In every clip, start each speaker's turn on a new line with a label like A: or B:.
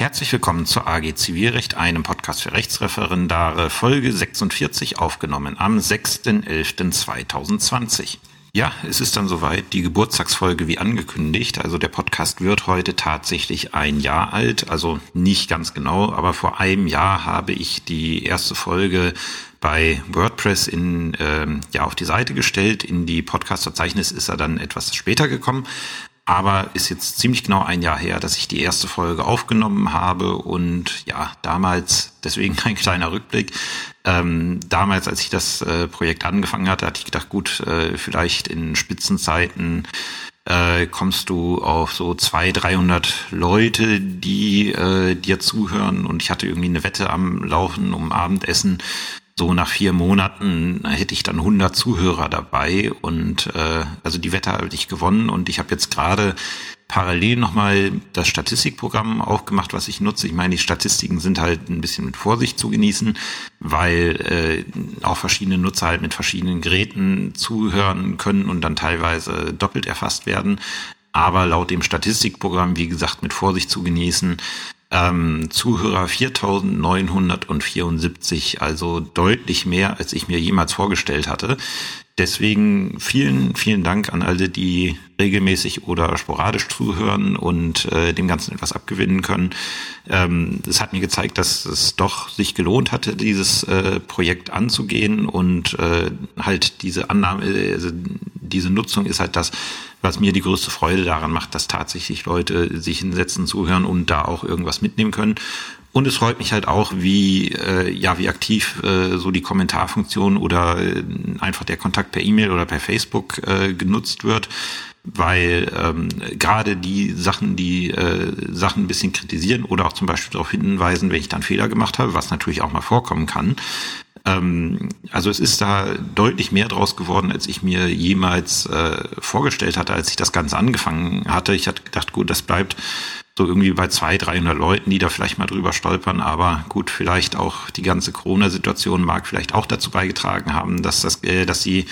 A: Herzlich willkommen zur AG Zivilrecht, einem Podcast für Rechtsreferendare, Folge 46 aufgenommen am 6.11.2020. Ja, es ist dann soweit, die Geburtstagsfolge wie angekündigt. Also der Podcast wird heute tatsächlich ein Jahr alt, also nicht ganz genau, aber vor einem Jahr habe ich die erste Folge bei WordPress in, ähm, ja, auf die Seite gestellt. In die Podcast-Verzeichnis ist er dann etwas später gekommen. Aber ist jetzt ziemlich genau ein Jahr her, dass ich die erste Folge aufgenommen habe. Und ja, damals, deswegen ein kleiner Rückblick, ähm, damals, als ich das äh, Projekt angefangen hatte, hatte ich gedacht, gut, äh, vielleicht in Spitzenzeiten äh, kommst du auf so zwei, 300 Leute, die äh, dir zuhören. Und ich hatte irgendwie eine Wette am Laufen um Abendessen, so nach vier Monaten hätte ich dann 100 Zuhörer dabei und äh, also die Wette habe ich gewonnen und ich habe jetzt gerade parallel nochmal das Statistikprogramm aufgemacht, was ich nutze. Ich meine, die Statistiken sind halt ein bisschen mit Vorsicht zu genießen, weil äh, auch verschiedene Nutzer halt mit verschiedenen Geräten zuhören können und dann teilweise doppelt erfasst werden. Aber laut dem Statistikprogramm, wie gesagt, mit Vorsicht zu genießen, ähm, Zuhörer 4974, also deutlich mehr, als ich mir jemals vorgestellt hatte. Deswegen vielen, vielen Dank an alle, die regelmäßig oder sporadisch zuhören und äh, dem Ganzen etwas abgewinnen können. Ähm, es hat mir gezeigt, dass es doch sich gelohnt hatte, dieses äh, Projekt anzugehen und äh, halt diese Annahme, also diese Nutzung ist halt das, was mir die größte Freude daran macht, dass tatsächlich Leute sich hinsetzen, zuhören und da auch irgendwas mitnehmen können. Und es freut mich halt auch, wie äh, ja wie aktiv äh, so die Kommentarfunktion oder äh, einfach der Kontakt per E-Mail oder per Facebook äh, genutzt wird, weil ähm, gerade die Sachen, die äh, Sachen ein bisschen kritisieren oder auch zum Beispiel darauf hinweisen, wenn ich dann Fehler gemacht habe, was natürlich auch mal vorkommen kann, ähm, also es ist da deutlich mehr draus geworden, als ich mir jemals äh, vorgestellt hatte, als ich das Ganze angefangen hatte. Ich hatte gedacht, gut, das bleibt so irgendwie bei zwei, 300 Leuten, die da vielleicht mal drüber stolpern. Aber gut, vielleicht auch die ganze Corona-Situation mag vielleicht auch dazu beigetragen haben, dass das, äh, dass die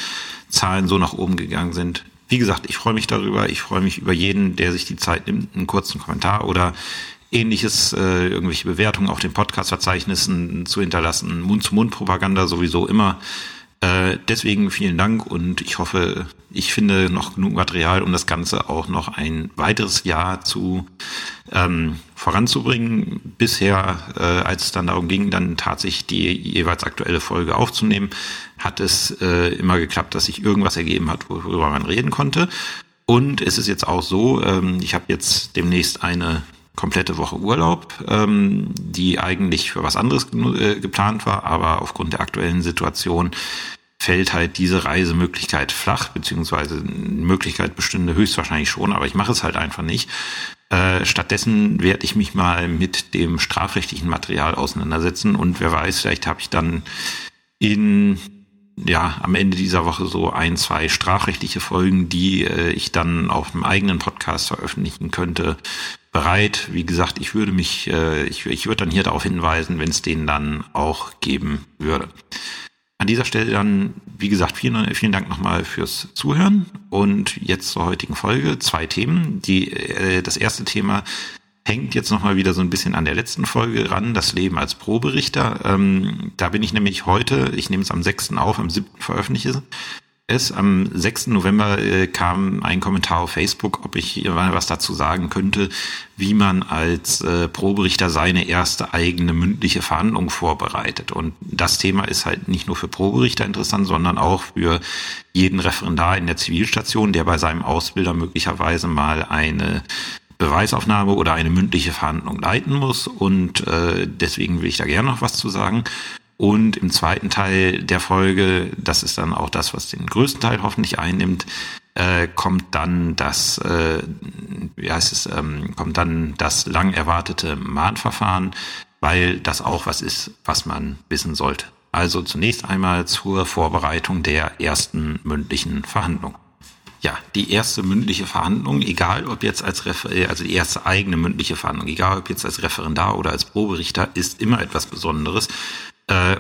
A: Zahlen so nach oben gegangen sind. Wie gesagt, ich freue mich darüber. Ich freue mich über jeden, der sich die Zeit nimmt, einen kurzen Kommentar oder ähnliches, äh, irgendwelche Bewertungen auf den Podcast-Verzeichnissen zu hinterlassen. Mund-zu-Mund-Propaganda sowieso immer. Äh, deswegen vielen Dank und ich hoffe, ich finde noch genug Material, um das Ganze auch noch ein weiteres Jahr zu ähm, voranzubringen. Bisher, äh, als es dann darum ging, dann tatsächlich die jeweils aktuelle Folge aufzunehmen, hat es äh, immer geklappt, dass sich irgendwas ergeben hat, worüber man reden konnte. Und es ist jetzt auch so, ähm, ich habe jetzt demnächst eine komplette Woche Urlaub, ähm, die eigentlich für was anderes äh, geplant war, aber aufgrund der aktuellen Situation fällt halt diese Reisemöglichkeit flach, beziehungsweise Möglichkeit bestünde höchstwahrscheinlich schon, aber ich mache es halt einfach nicht. Äh, stattdessen werde ich mich mal mit dem strafrechtlichen Material auseinandersetzen und wer weiß, vielleicht habe ich dann in ja, am Ende dieser Woche so ein, zwei strafrechtliche Folgen, die äh, ich dann auf einem eigenen Podcast veröffentlichen könnte, bereit. Wie gesagt, ich würde mich, äh, ich, ich würde dann hier darauf hinweisen, wenn es den dann auch geben würde. An dieser Stelle dann, wie gesagt, vielen, vielen Dank nochmal fürs Zuhören und jetzt zur heutigen Folge zwei Themen. Die, äh, das erste Thema hängt jetzt nochmal wieder so ein bisschen an der letzten Folge ran, das Leben als Proberichter. Ähm, da bin ich nämlich heute, ich nehme es am 6. auf, am 7. veröffentliche es. Am 6. November äh, kam ein Kommentar auf Facebook, ob ich was dazu sagen könnte, wie man als äh, Proberichter seine erste eigene mündliche Verhandlung vorbereitet. Und das Thema ist halt nicht nur für Proberichter interessant, sondern auch für jeden Referendar in der Zivilstation, der bei seinem Ausbilder möglicherweise mal eine Beweisaufnahme oder eine mündliche Verhandlung leiten muss. Und äh, deswegen will ich da gerne noch was zu sagen. Und im zweiten Teil der Folge, das ist dann auch das, was den größten Teil hoffentlich einnimmt, äh, kommt dann das, äh, wie heißt es, ähm, kommt dann das lang erwartete Mahnverfahren, weil das auch was ist, was man wissen sollte. Also zunächst einmal zur Vorbereitung der ersten mündlichen Verhandlung. Ja, die erste mündliche Verhandlung, egal ob jetzt als Refer äh, also die erste eigene mündliche Verhandlung, egal ob jetzt als Referendar oder als Proberichter, ist immer etwas Besonderes,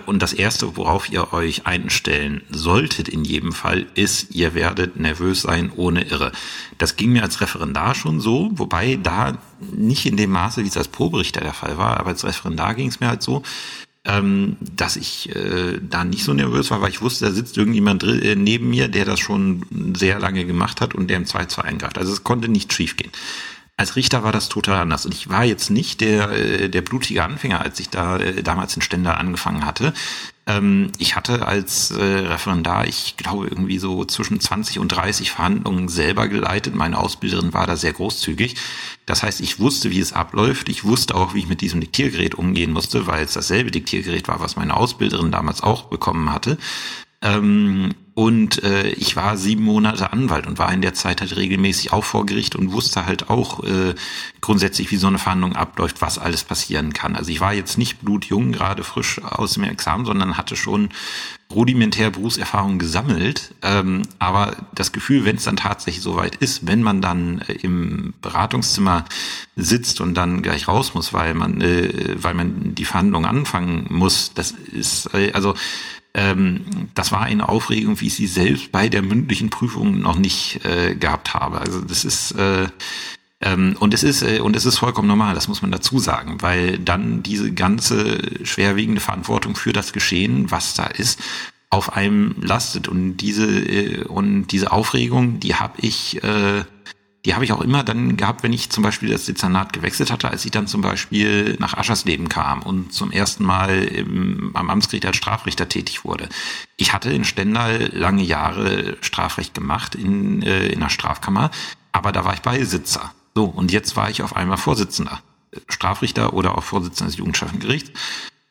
A: und das Erste, worauf ihr euch einstellen solltet in jedem Fall, ist, ihr werdet nervös sein ohne Irre. Das ging mir als Referendar schon so, wobei da nicht in dem Maße, wie es als Proberichter der Fall war, aber als Referendar ging es mir halt so, ähm, dass ich äh, da nicht so nervös war, weil ich wusste, da sitzt irgendjemand äh, neben mir, der das schon sehr lange gemacht hat und der im 2-2 eingreift. Also es konnte nicht schiefgehen. Als Richter war das total anders. Und ich war jetzt nicht der, äh, der blutige Anfänger, als ich da äh, damals in Ständer angefangen hatte. Ähm, ich hatte als äh, Referendar, ich glaube, irgendwie so zwischen 20 und 30 Verhandlungen selber geleitet. Meine Ausbilderin war da sehr großzügig. Das heißt, ich wusste, wie es abläuft. Ich wusste auch, wie ich mit diesem Diktiergerät umgehen musste, weil es dasselbe Diktiergerät war, was meine Ausbilderin damals auch bekommen hatte. Ähm, und äh, ich war sieben Monate Anwalt und war in der Zeit halt regelmäßig auch vor Gericht und wusste halt auch äh, grundsätzlich, wie so eine Verhandlung abläuft, was alles passieren kann. Also ich war jetzt nicht blutjung, gerade frisch aus dem Examen, sondern hatte schon rudimentär Berufserfahrung gesammelt. Ähm, aber das Gefühl, wenn es dann tatsächlich soweit ist, wenn man dann äh, im Beratungszimmer sitzt und dann gleich raus muss, weil man, äh, weil man die Verhandlung anfangen muss, das ist äh, also ähm, das war eine Aufregung, wie ich sie selbst bei der mündlichen Prüfung noch nicht äh, gehabt habe. Also das ist äh, ähm, und es ist äh, und es ist vollkommen normal, das muss man dazu sagen, weil dann diese ganze schwerwiegende Verantwortung für das Geschehen, was da ist, auf einem lastet und diese äh, und diese Aufregung, die habe ich äh, die habe ich auch immer dann gehabt, wenn ich zum Beispiel das Dezernat gewechselt hatte, als ich dann zum Beispiel nach Aschersleben kam und zum ersten Mal im, am Amtsgericht als Strafrichter tätig wurde. Ich hatte in Stendal lange Jahre Strafrecht gemacht in, äh, in der Strafkammer, aber da war ich Beisitzer. So, und jetzt war ich auf einmal Vorsitzender. Strafrichter oder auch Vorsitzender des Jugendstrafengerichts.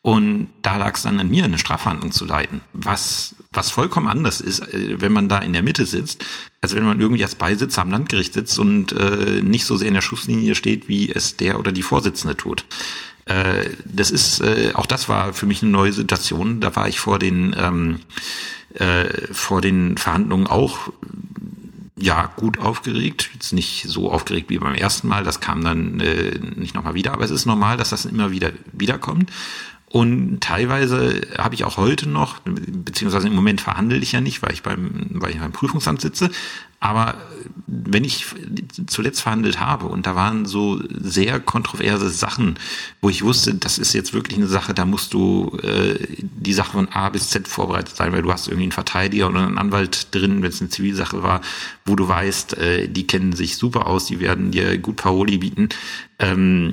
A: Und da lag es dann an mir, eine Strafverhandlung zu leiten, was, was vollkommen anders ist, äh, wenn man da in der Mitte sitzt, als wenn man irgendwie als Beisitzer am Landgericht sitzt und äh, nicht so sehr in der Schusslinie steht, wie es der oder die Vorsitzende tut. Äh, das ist, äh, auch das war für mich eine neue Situation. Da war ich vor den, ähm, äh, vor den Verhandlungen auch ja, gut aufgeregt. Jetzt nicht so aufgeregt wie beim ersten Mal, das kam dann äh, nicht nochmal wieder, aber es ist normal, dass das immer wieder wiederkommt. Und teilweise habe ich auch heute noch, beziehungsweise im Moment verhandle ich ja nicht, weil ich beim, weil ich beim Prüfungsamt sitze, aber wenn ich zuletzt verhandelt habe und da waren so sehr kontroverse Sachen, wo ich wusste, das ist jetzt wirklich eine Sache, da musst du äh, die Sache von A bis Z vorbereitet sein, weil du hast irgendwie einen Verteidiger oder einen Anwalt drin, wenn es eine Zivilsache war, wo du weißt, äh, die kennen sich super aus, die werden dir gut Paroli bieten. Ähm,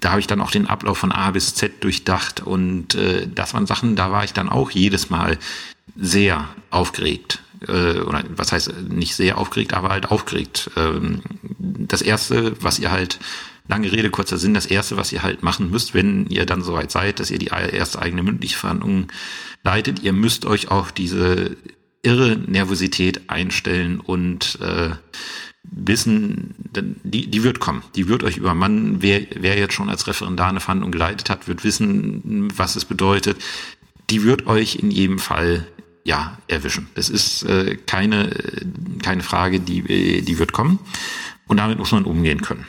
A: da habe ich dann auch den Ablauf von A bis Z durchdacht und äh, das waren Sachen, da war ich dann auch jedes Mal sehr aufgeregt äh, oder was heißt nicht sehr aufgeregt, aber halt aufgeregt. Ähm, das erste, was ihr halt lange Rede, kurzer Sinn, das erste, was ihr halt machen müsst, wenn ihr dann soweit seid, dass ihr die erste eigene mündliche Verhandlung leitet, ihr müsst euch auf diese irre Nervosität einstellen und äh, wissen, die, die wird kommen, die wird euch übermannen. Wer, wer jetzt schon als Referendar eine Verhandlung geleitet hat, wird wissen, was es bedeutet. Die wird euch in jedem Fall ja, erwischen. Es ist äh, keine, keine Frage, die, die wird kommen. Und damit muss man umgehen können.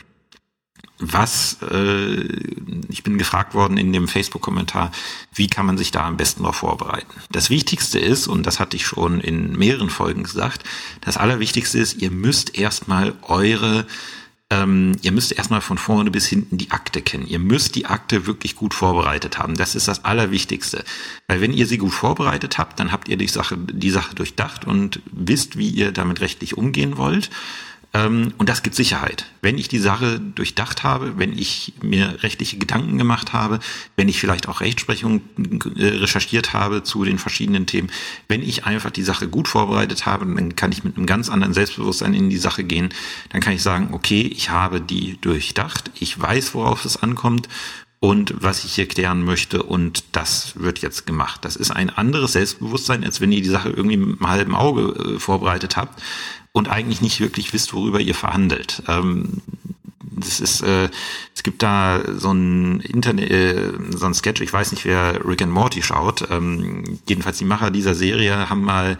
A: Was, äh, ich bin gefragt worden in dem Facebook-Kommentar, wie kann man sich da am besten darauf vorbereiten? Das Wichtigste ist, und das hatte ich schon in mehreren Folgen gesagt, das Allerwichtigste ist, ihr müsst erstmal eure ähm, ihr müsst erstmal von vorne bis hinten die Akte kennen. Ihr müsst die Akte wirklich gut vorbereitet haben. Das ist das Allerwichtigste. Weil wenn ihr sie gut vorbereitet habt, dann habt ihr die Sache, die Sache durchdacht und wisst, wie ihr damit rechtlich umgehen wollt. Ähm, und das gibt Sicherheit. Wenn ich die Sache durchdacht habe, wenn ich mir rechtliche Gedanken gemacht habe, wenn ich vielleicht auch Rechtsprechung äh, recherchiert habe zu den verschiedenen Themen, wenn ich einfach die Sache gut vorbereitet habe, dann kann ich mit einem ganz anderen Selbstbewusstsein in die Sache gehen. Dann kann ich sagen, okay, ich habe die durchdacht, ich weiß, worauf es ankommt und was ich hier klären möchte und das wird jetzt gemacht. Das ist ein anderes Selbstbewusstsein, als wenn ihr die Sache irgendwie mit einem halben Auge äh, vorbereitet habt und eigentlich nicht wirklich wisst, worüber ihr verhandelt. Ähm, das ist, äh, es gibt da so ein Internet, äh, so ein Sketch, ich weiß nicht, wer Rick and Morty schaut. Ähm, jedenfalls die Macher dieser Serie haben mal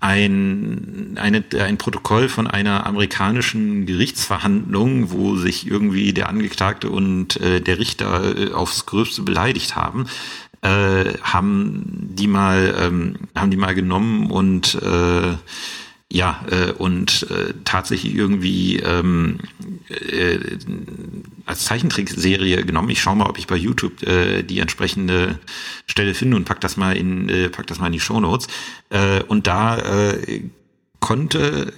A: ein, eine, ein Protokoll von einer amerikanischen Gerichtsverhandlung, wo sich irgendwie der Angeklagte und äh, der Richter äh, aufs Gröbste beleidigt haben, äh, haben die mal ähm, haben die mal genommen und äh, ja, äh, und äh, tatsächlich irgendwie ähm, äh, als Zeichentrickserie genommen. Ich schaue mal, ob ich bei YouTube äh, die entsprechende Stelle finde und pack das mal in, äh, pack das mal in die Show Notes. Äh, und da äh, konnte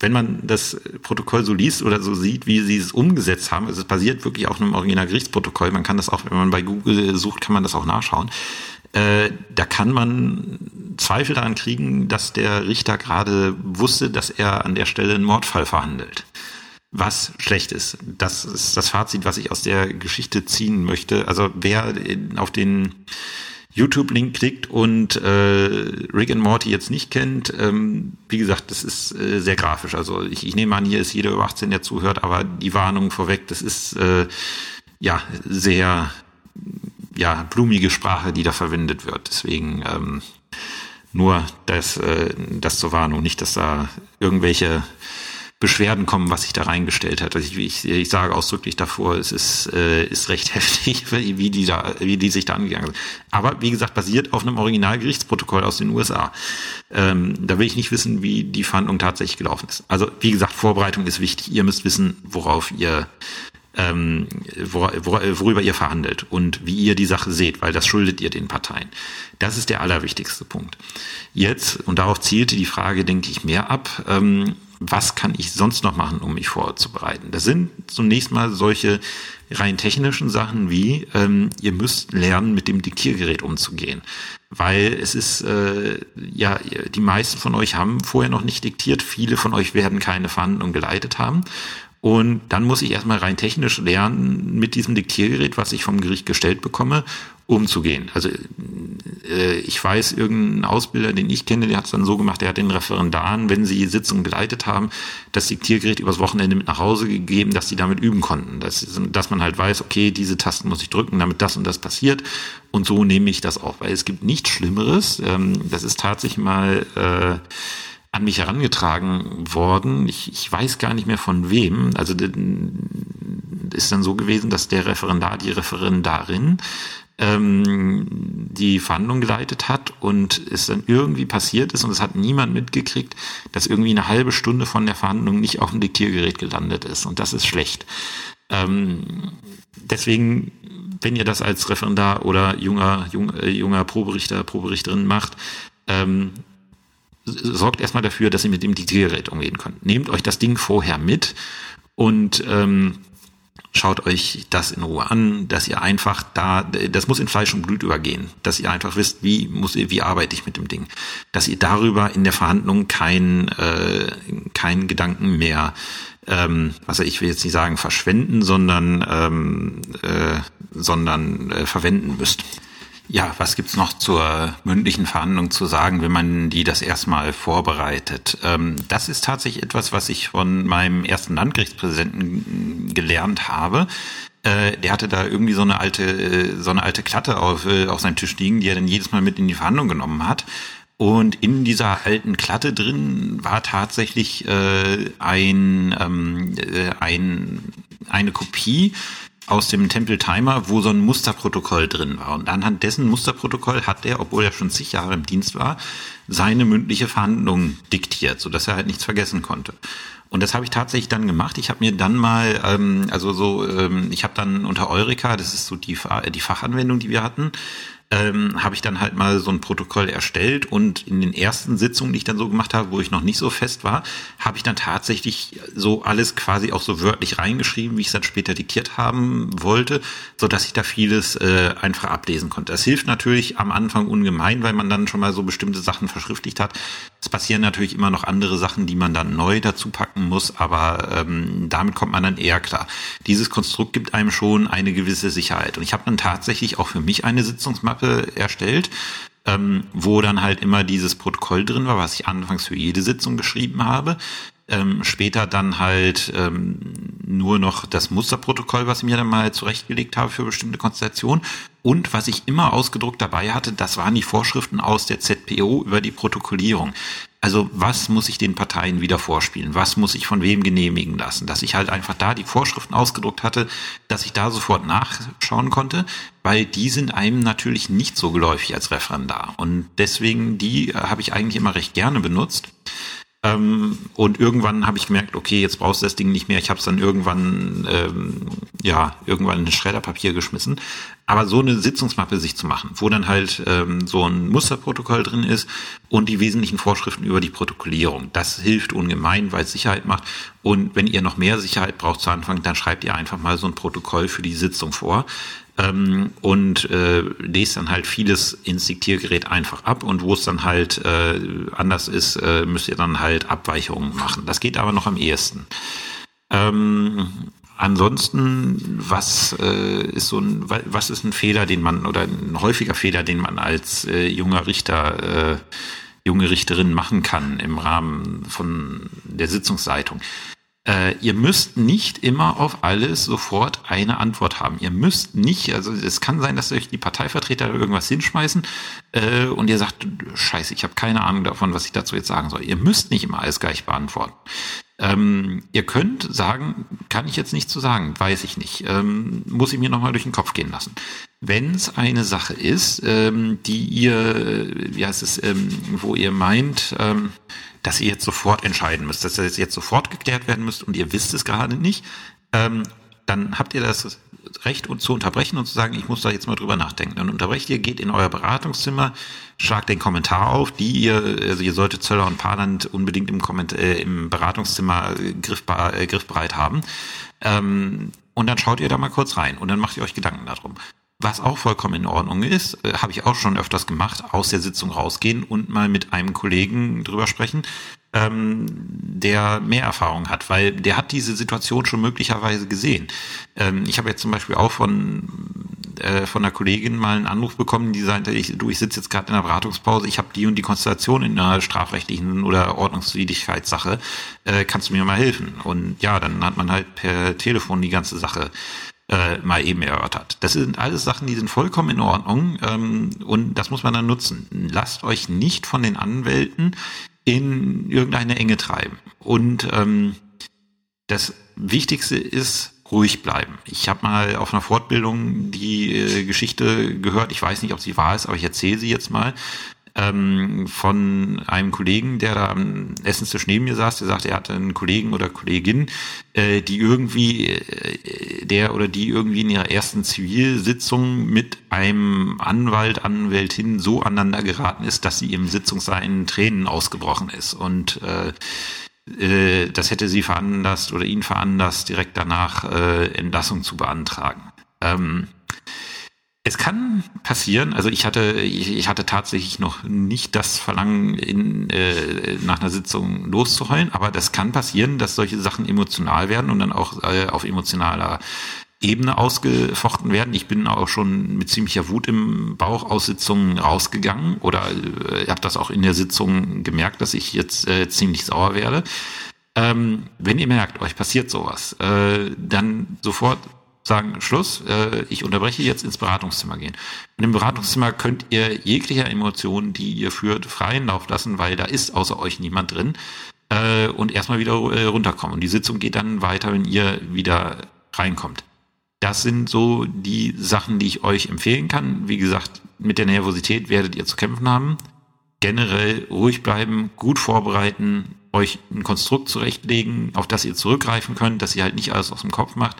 A: wenn man das Protokoll so liest oder so sieht, wie sie es umgesetzt haben, also es basiert wirklich auf einem Originalgerichtsprotokoll, man kann das auch, wenn man bei Google sucht, kann man das auch nachschauen. Äh, da kann man Zweifel daran kriegen, dass der Richter gerade wusste, dass er an der Stelle einen Mordfall verhandelt. Was schlecht ist. Das ist das Fazit, was ich aus der Geschichte ziehen möchte. Also wer auf den YouTube-Link klickt und äh, Rick and Morty jetzt nicht kennt, ähm, wie gesagt, das ist äh, sehr grafisch. Also ich, ich nehme an, hier ist jeder über 18, der zuhört, aber die Warnung vorweg, das ist äh, ja sehr ja blumige Sprache, die da verwendet wird. Deswegen ähm, nur das, äh, das zur Warnung, nicht, dass da irgendwelche Beschwerden kommen, was sich da reingestellt hat. Also ich, ich, ich sage ausdrücklich davor, es ist, äh, ist recht heftig, wie die da, wie die sich da angegangen sind. Aber wie gesagt, basiert auf einem Originalgerichtsprotokoll aus den USA. Ähm, da will ich nicht wissen, wie die Verhandlung tatsächlich gelaufen ist. Also wie gesagt, Vorbereitung ist wichtig. Ihr müsst wissen, worauf ihr ähm, wor wor worüber ihr verhandelt und wie ihr die Sache seht, weil das schuldet ihr den Parteien. Das ist der allerwichtigste Punkt. Jetzt, und darauf zielte die Frage, denke ich, mehr ab, ähm, was kann ich sonst noch machen, um mich vorzubereiten? Das sind zunächst mal solche rein technischen Sachen wie, ähm, ihr müsst lernen, mit dem Diktiergerät umzugehen. Weil es ist, äh, ja, die meisten von euch haben vorher noch nicht diktiert, viele von euch werden keine Verhandlung geleitet haben. Und dann muss ich erstmal rein technisch lernen, mit diesem Diktiergerät, was ich vom Gericht gestellt bekomme, umzugehen. Also äh, ich weiß, irgendein Ausbilder, den ich kenne, der hat es dann so gemacht, der hat den Referendaren, wenn sie Sitzungen geleitet haben, das Diktiergerät übers Wochenende mit nach Hause gegeben, dass sie damit üben konnten. Dass, dass man halt weiß, okay, diese Tasten muss ich drücken, damit das und das passiert. Und so nehme ich das auch, weil es gibt nichts Schlimmeres. Ähm, das ist tatsächlich mal... Äh, an mich herangetragen worden. Ich, ich weiß gar nicht mehr von wem. Also ist dann so gewesen, dass der Referendar, die Referendarin ähm, die Verhandlung geleitet hat und es dann irgendwie passiert ist und es hat niemand mitgekriegt, dass irgendwie eine halbe Stunde von der Verhandlung nicht auf dem Diktiergerät gelandet ist. Und das ist schlecht. Ähm, deswegen, wenn ihr das als Referendar oder junger, junger, äh, junger Proberichter, Proberichterin macht, ähm, sorgt erstmal dafür, dass ihr mit dem Diktiergerät umgehen könnt. Nehmt euch das Ding vorher mit und ähm, schaut euch das in Ruhe an, dass ihr einfach da, das muss in Fleisch und Blut übergehen, dass ihr einfach wisst, wie muss wie arbeite ich mit dem Ding, dass ihr darüber in der Verhandlung keinen äh, keinen Gedanken mehr, ähm, was ich will jetzt nicht sagen verschwenden, sondern ähm, äh, sondern äh, verwenden müsst. Ja, was gibt's noch zur mündlichen Verhandlung zu sagen, wenn man die das erstmal vorbereitet? Ähm, das ist tatsächlich etwas, was ich von meinem ersten Landgerichtspräsidenten gelernt habe. Äh, der hatte da irgendwie so eine alte, äh, so eine alte Klatte auf, äh, auf seinem Tisch liegen, die er dann jedes Mal mit in die Verhandlung genommen hat. Und in dieser alten Klatte drin war tatsächlich ein, ähm, äh, ein, eine Kopie aus dem Temple Timer, wo so ein Musterprotokoll drin war. Und anhand dessen Musterprotokoll hat er, obwohl er schon zig Jahre im Dienst war, seine mündliche Verhandlung diktiert, sodass er halt nichts vergessen konnte. Und das habe ich tatsächlich dann gemacht. Ich habe mir dann mal, ähm, also so, ähm, ich habe dann unter Eureka, das ist so die, die Fachanwendung, die wir hatten, ähm, habe ich dann halt mal so ein Protokoll erstellt und in den ersten Sitzungen, die ich dann so gemacht habe, wo ich noch nicht so fest war, habe ich dann tatsächlich so alles quasi auch so wörtlich reingeschrieben, wie ich es dann später diktiert haben wollte, so dass ich da vieles äh, einfach ablesen konnte. Das hilft natürlich am Anfang ungemein, weil man dann schon mal so bestimmte Sachen verschriftlicht hat. Es passieren natürlich immer noch andere Sachen, die man dann neu dazu packen muss, aber ähm, damit kommt man dann eher klar. Dieses Konstrukt gibt einem schon eine gewisse Sicherheit. Und ich habe dann tatsächlich auch für mich eine Sitzungsmappe Mappe erstellt, ähm, wo dann halt immer dieses Protokoll drin war, was ich anfangs für jede Sitzung geschrieben habe. Ähm, später dann halt ähm, nur noch das Musterprotokoll, was ich mir dann mal zurechtgelegt habe für bestimmte Konstellationen. Und was ich immer ausgedruckt dabei hatte, das waren die Vorschriften aus der ZPO über die Protokollierung. Also was muss ich den Parteien wieder vorspielen? Was muss ich von wem genehmigen lassen? Dass ich halt einfach da die Vorschriften ausgedruckt hatte, dass ich da sofort nachschauen konnte, weil die sind einem natürlich nicht so geläufig als Referendar. Und deswegen, die habe ich eigentlich immer recht gerne benutzt. Ähm, und irgendwann habe ich gemerkt, okay, jetzt brauchst du das Ding nicht mehr. Ich habe es dann irgendwann, ähm, ja, irgendwann in Schredderpapier geschmissen. Aber so eine Sitzungsmappe sich zu machen, wo dann halt ähm, so ein Musterprotokoll drin ist und die wesentlichen Vorschriften über die Protokollierung, das hilft ungemein, weil es Sicherheit macht. Und wenn ihr noch mehr Sicherheit braucht zu Anfang, dann schreibt ihr einfach mal so ein Protokoll für die Sitzung vor ähm, und äh, lest dann halt vieles ins Diktiergerät einfach ab und wo es dann halt äh, anders ist, äh, müsst ihr dann halt Abweichungen machen. Das geht aber noch am ehesten. Ähm, ansonsten, was äh, ist so ein, was ist ein Fehler, den man oder ein häufiger Fehler, den man als äh, junger Richter, äh, junge Richterin machen kann im Rahmen von der Sitzungsleitung? Äh, ihr müsst nicht immer auf alles sofort eine Antwort haben. Ihr müsst nicht, also es kann sein, dass euch die Parteivertreter irgendwas hinschmeißen äh, und ihr sagt, scheiße, ich habe keine Ahnung davon, was ich dazu jetzt sagen soll. Ihr müsst nicht immer alles gleich beantworten. Ähm, ihr könnt sagen, kann ich jetzt nicht zu sagen, weiß ich nicht, ähm, muss ich mir nochmal durch den Kopf gehen lassen. Wenn es eine Sache ist, ähm, die ihr, wie heißt es, ähm, wo ihr meint, ähm, dass ihr jetzt sofort entscheiden müsst, dass das jetzt sofort geklärt werden müsst und ihr wisst es gerade nicht, ähm, dann habt ihr das Recht, uns zu unterbrechen und zu sagen, ich muss da jetzt mal drüber nachdenken. Dann unterbrecht ihr, geht in euer Beratungszimmer, schlagt den Kommentar auf, die ihr, also ihr solltet Zöller und Paarland unbedingt im, Kommentar, äh, im Beratungszimmer griffbar, äh, griffbereit haben. Ähm, und dann schaut ihr da mal kurz rein und dann macht ihr euch Gedanken darum. Was auch vollkommen in Ordnung ist, äh, habe ich auch schon öfters gemacht, aus der Sitzung rausgehen und mal mit einem Kollegen drüber sprechen, ähm, der mehr Erfahrung hat, weil der hat diese Situation schon möglicherweise gesehen. Ähm, ich habe jetzt zum Beispiel auch von äh, von einer Kollegin mal einen Anruf bekommen, die sagte, ich, du, ich sitze jetzt gerade in der Beratungspause, ich habe die und die Konstellation in einer strafrechtlichen oder Ordnungswidrigkeitssache, äh, kannst du mir mal helfen? Und ja, dann hat man halt per Telefon die ganze Sache äh, mal eben erörtert. Das sind alles Sachen, die sind vollkommen in Ordnung ähm, und das muss man dann nutzen. Lasst euch nicht von den Anwälten in irgendeine Enge treiben. Und ähm, das Wichtigste ist, ruhig bleiben. Ich habe mal auf einer Fortbildung die äh, Geschichte gehört, ich weiß nicht, ob sie wahr ist, aber ich erzähle sie jetzt mal ähm, von einem Kollegen, der da am Essenstisch neben mir saß, der sagte, er hatte einen Kollegen oder Kollegin, äh, die irgendwie, äh, der oder die irgendwie in ihrer ersten Zivilsitzung mit einem Anwalt, Anwältin so aneinander geraten ist, dass sie im Sitzungssaal in Tränen ausgebrochen ist und äh, äh, das hätte sie veranlasst oder ihn veranlasst, direkt danach äh, Entlassung zu beantragen. Ähm, es kann passieren, also ich hatte, ich, ich hatte tatsächlich noch nicht das Verlangen, in, äh, nach einer Sitzung loszuheulen, aber das kann passieren, dass solche Sachen emotional werden und dann auch äh, auf emotionaler Ebene ausgefochten werden. Ich bin auch schon mit ziemlicher Wut im Bauch aus Sitzungen rausgegangen oder äh, habe das auch in der Sitzung gemerkt, dass ich jetzt äh, ziemlich sauer werde. Ähm, wenn ihr merkt, euch passiert sowas, äh, dann sofort sagen, Schluss, äh, ich unterbreche jetzt ins Beratungszimmer gehen. In dem Beratungszimmer könnt ihr jeglicher Emotionen, die ihr führt, freien Lauf lassen, weil da ist außer euch niemand drin äh, und erstmal wieder äh, runterkommen. Und die Sitzung geht dann weiter, wenn ihr wieder reinkommt. Das sind so die Sachen, die ich euch empfehlen kann. Wie gesagt, mit der Nervosität werdet ihr zu kämpfen haben. Generell ruhig bleiben, gut vorbereiten, euch ein Konstrukt zurechtlegen, auf das ihr zurückgreifen könnt, dass ihr halt nicht alles aus dem Kopf macht.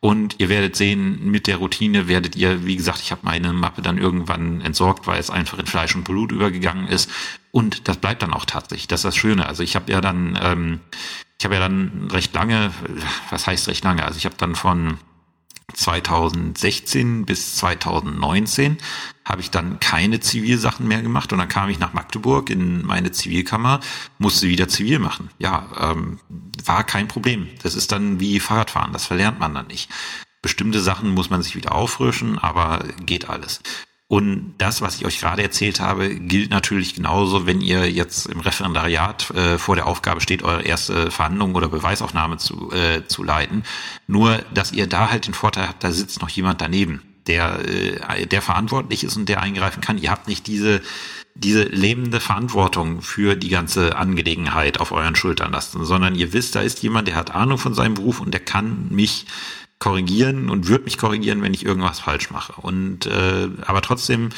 A: Und ihr werdet sehen, mit der Routine werdet ihr, wie gesagt, ich habe meine Mappe dann irgendwann entsorgt, weil es einfach in Fleisch und Blut übergegangen ist. Und das bleibt dann auch tatsächlich. Das ist das Schöne. Also ich habe ja dann, ähm, ich habe ja dann recht lange, was heißt recht lange? Also ich habe dann von 2016 bis 2019 habe ich dann keine Zivilsachen mehr gemacht und dann kam ich nach Magdeburg in meine Zivilkammer, musste wieder zivil machen. Ja, ähm, war kein Problem. Das ist dann wie Fahrradfahren, das verlernt man dann nicht. Bestimmte Sachen muss man sich wieder auffrischen, aber geht alles. Und das, was ich euch gerade erzählt habe, gilt natürlich genauso, wenn ihr jetzt im Referendariat äh, vor der Aufgabe steht, eure erste Verhandlung oder Beweisaufnahme zu, äh, zu leiten. Nur, dass ihr da halt den Vorteil habt, da sitzt noch jemand daneben der, äh, der verantwortlich ist und der eingreifen kann. Ihr habt nicht diese, diese lebende Verantwortung für die ganze Angelegenheit auf euren Schultern lassen, sondern ihr wisst, da ist jemand, der hat Ahnung von seinem Beruf und der kann mich korrigieren und wird mich korrigieren, wenn ich irgendwas falsch mache. Und äh, aber trotzdem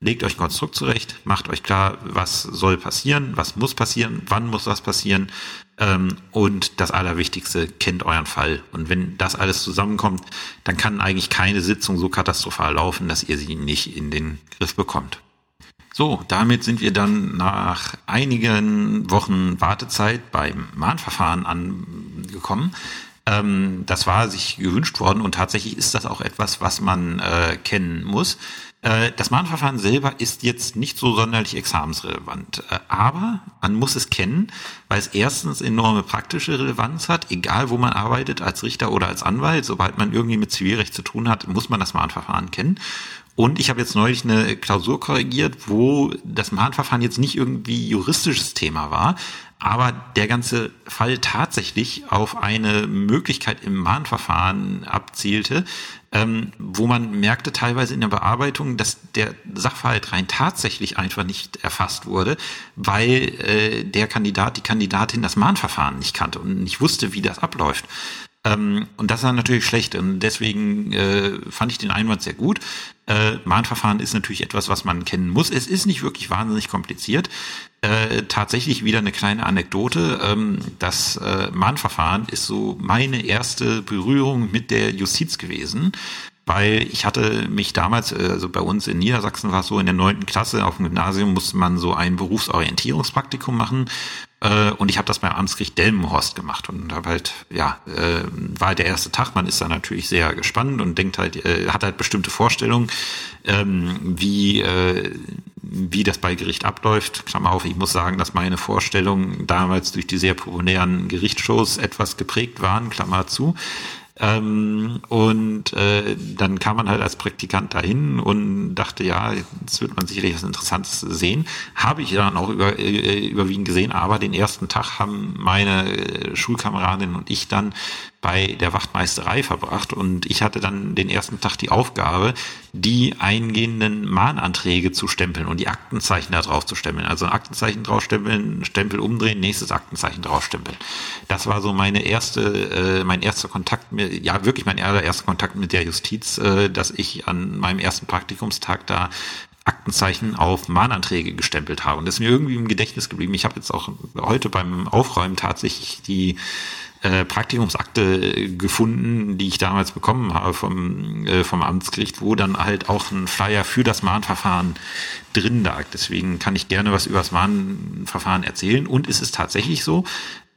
A: legt euch ein Konstrukt zurecht, macht euch klar, was soll passieren, was muss passieren, wann muss was passieren ähm, und das Allerwichtigste, kennt euren Fall. Und wenn das alles zusammenkommt, dann kann eigentlich keine Sitzung so katastrophal laufen, dass ihr sie nicht in den Griff bekommt. So, damit sind wir dann nach einigen Wochen Wartezeit beim Mahnverfahren angekommen. Ähm, das war sich gewünscht worden und tatsächlich ist das auch etwas, was man äh, kennen muss. Äh, das Mahnverfahren selber ist jetzt nicht so sonderlich examensrelevant, äh, aber man muss es kennen, weil es erstens enorme praktische Relevanz hat, egal wo man arbeitet, als Richter oder als Anwalt, sobald man irgendwie mit Zivilrecht zu tun hat, muss man das Mahnverfahren kennen. Und ich habe jetzt neulich eine Klausur korrigiert, wo das Mahnverfahren jetzt nicht irgendwie juristisches Thema war, aber der ganze Fall tatsächlich auf eine Möglichkeit im Mahnverfahren abzielte, ähm, wo man merkte teilweise in der Bearbeitung, dass der Sachverhalt rein tatsächlich einfach nicht erfasst wurde, weil äh, der Kandidat, die Kandidatin das Mahnverfahren nicht kannte und nicht wusste, wie das abläuft. Ähm, und das war natürlich schlecht und deswegen äh, fand ich den Einwand sehr gut. Äh, Mahnverfahren ist natürlich etwas, was man kennen muss. Es ist nicht wirklich wahnsinnig kompliziert. Äh, tatsächlich wieder eine kleine Anekdote. Ähm, das äh, Mahnverfahren ist so meine erste Berührung mit der Justiz gewesen weil ich hatte mich damals, äh, also bei uns in Niedersachsen war es so, in der neunten Klasse auf dem Gymnasium musste man so ein Berufsorientierungspraktikum machen äh, und ich habe das beim Amtsgericht Delmenhorst gemacht und habe halt, ja, äh, war halt der erste Tag, man ist da natürlich sehr gespannt und denkt halt, äh, hat halt bestimmte Vorstellungen, ähm, wie, äh, wie das bei Gericht abläuft. Klammer auf, ich muss sagen, dass meine Vorstellungen damals durch die sehr populären Gerichtsshows etwas geprägt waren, Klammer zu. Ähm, und äh, dann kam man halt als Praktikant dahin und dachte, ja, jetzt wird man sicherlich was Interessantes sehen. Habe ich dann auch über, äh, überwiegend gesehen, aber den ersten Tag haben meine äh, Schulkameradin und ich dann bei der Wachtmeisterei verbracht und ich hatte dann den ersten Tag die Aufgabe, die eingehenden Mahnanträge zu stempeln und die Aktenzeichen da drauf zu stempeln. Also ein Aktenzeichen draufstempeln, Stempel umdrehen, nächstes Aktenzeichen draufstempeln. Das war so meine erste, äh, mein erster Kontakt mit, ja wirklich mein allererster Kontakt mit der Justiz, äh, dass ich an meinem ersten Praktikumstag da Aktenzeichen auf Mahnanträge gestempelt habe. Und das ist mir irgendwie im Gedächtnis geblieben. Ich habe jetzt auch heute beim Aufräumen tatsächlich die äh, Praktikumsakte gefunden, die ich damals bekommen habe vom, äh, vom Amtsgericht, wo dann halt auch ein Flyer für das Mahnverfahren drin lag. Deswegen kann ich gerne was über das Mahnverfahren erzählen. Und es ist tatsächlich so,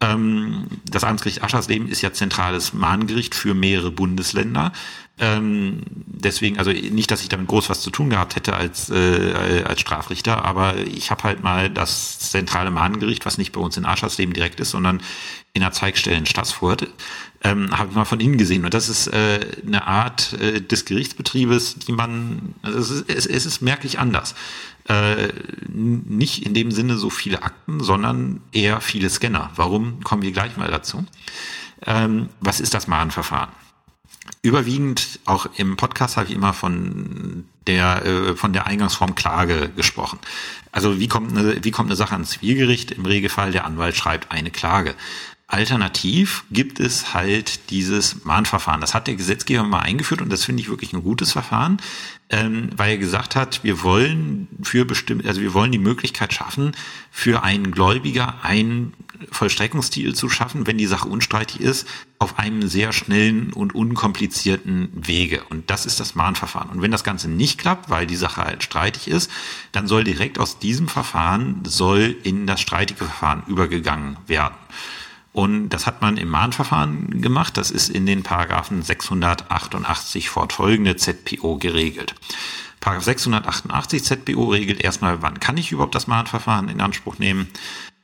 A: ähm, das Amtsgericht Aschersleben ist ja zentrales Mahngericht für mehrere Bundesländer. Ähm, deswegen, also nicht, dass ich damit groß was zu tun gehabt hätte als, äh, als Strafrichter, aber ich habe halt mal das zentrale Mahngericht, was nicht bei uns in Aschersleben direkt ist, sondern in der Zeigstelle in Stassfurt, ähm, habe ich mal von innen gesehen. Und das ist äh, eine Art äh, des Gerichtsbetriebes, die man, also es ist, es, ist merklich anders. Äh, nicht in dem Sinne so viele Akten, sondern eher viele Scanner. Warum, kommen wir gleich mal dazu. Ähm, was ist das Mahnverfahren? Überwiegend auch im Podcast habe ich immer von der äh, von der Eingangsform Klage gesprochen. Also wie kommt eine wie kommt eine Sache ans Zivilgericht? Im Regelfall der Anwalt schreibt eine Klage. Alternativ gibt es halt dieses Mahnverfahren. Das hat der Gesetzgeber mal eingeführt und das finde ich wirklich ein gutes Verfahren, ähm, weil er gesagt hat, wir wollen für bestimmt, also wir wollen die Möglichkeit schaffen, für einen Gläubiger einen Vollstreckungsstil zu schaffen, wenn die Sache unstreitig ist, auf einem sehr schnellen und unkomplizierten Wege. Und das ist das Mahnverfahren. Und wenn das Ganze nicht klappt, weil die Sache halt streitig ist, dann soll direkt aus diesem Verfahren soll in das streitige Verfahren übergegangen werden. Und das hat man im Mahnverfahren gemacht. Das ist in den Paragraphen 688 fortfolgende ZPO geregelt. Paragraph 688 ZPO regelt erstmal, wann kann ich überhaupt das Mahnverfahren in Anspruch nehmen.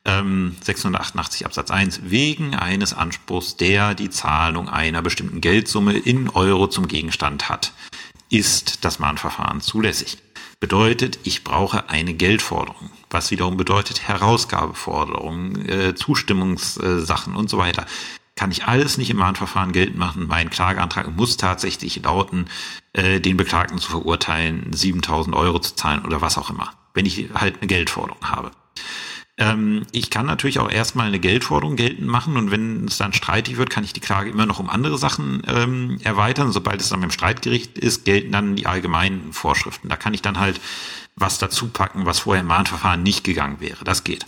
A: Ähm, 688 Absatz 1 wegen eines Anspruchs, der die Zahlung einer bestimmten Geldsumme in Euro zum Gegenstand hat, ist das Mahnverfahren zulässig. Bedeutet, ich brauche eine Geldforderung was wiederum bedeutet Herausgabeforderungen, äh, Zustimmungssachen und so weiter. Kann ich alles nicht im Mahnverfahren geltend machen. Mein Klageantrag muss tatsächlich lauten, äh, den Beklagten zu verurteilen, 7000 Euro zu zahlen oder was auch immer, wenn ich halt eine Geldforderung habe. Ähm, ich kann natürlich auch erstmal eine Geldforderung geltend machen und wenn es dann streitig wird, kann ich die Klage immer noch um andere Sachen ähm, erweitern. Sobald es dann beim Streitgericht ist, gelten dann die allgemeinen Vorschriften. Da kann ich dann halt was dazu packen, was vorher im Mahnverfahren nicht gegangen wäre. Das geht.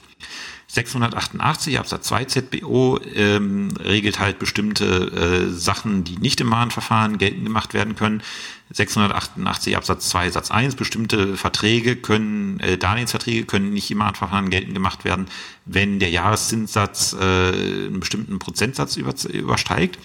A: 688 Absatz 2 ZBO ähm, regelt halt bestimmte äh, Sachen, die nicht im Mahnverfahren geltend gemacht werden können. 688 Absatz 2 Satz 1 bestimmte Verträge können, äh, Darlehensverträge können nicht im Mahnverfahren geltend gemacht werden, wenn der Jahreszinssatz äh, einen bestimmten Prozentsatz über, übersteigt.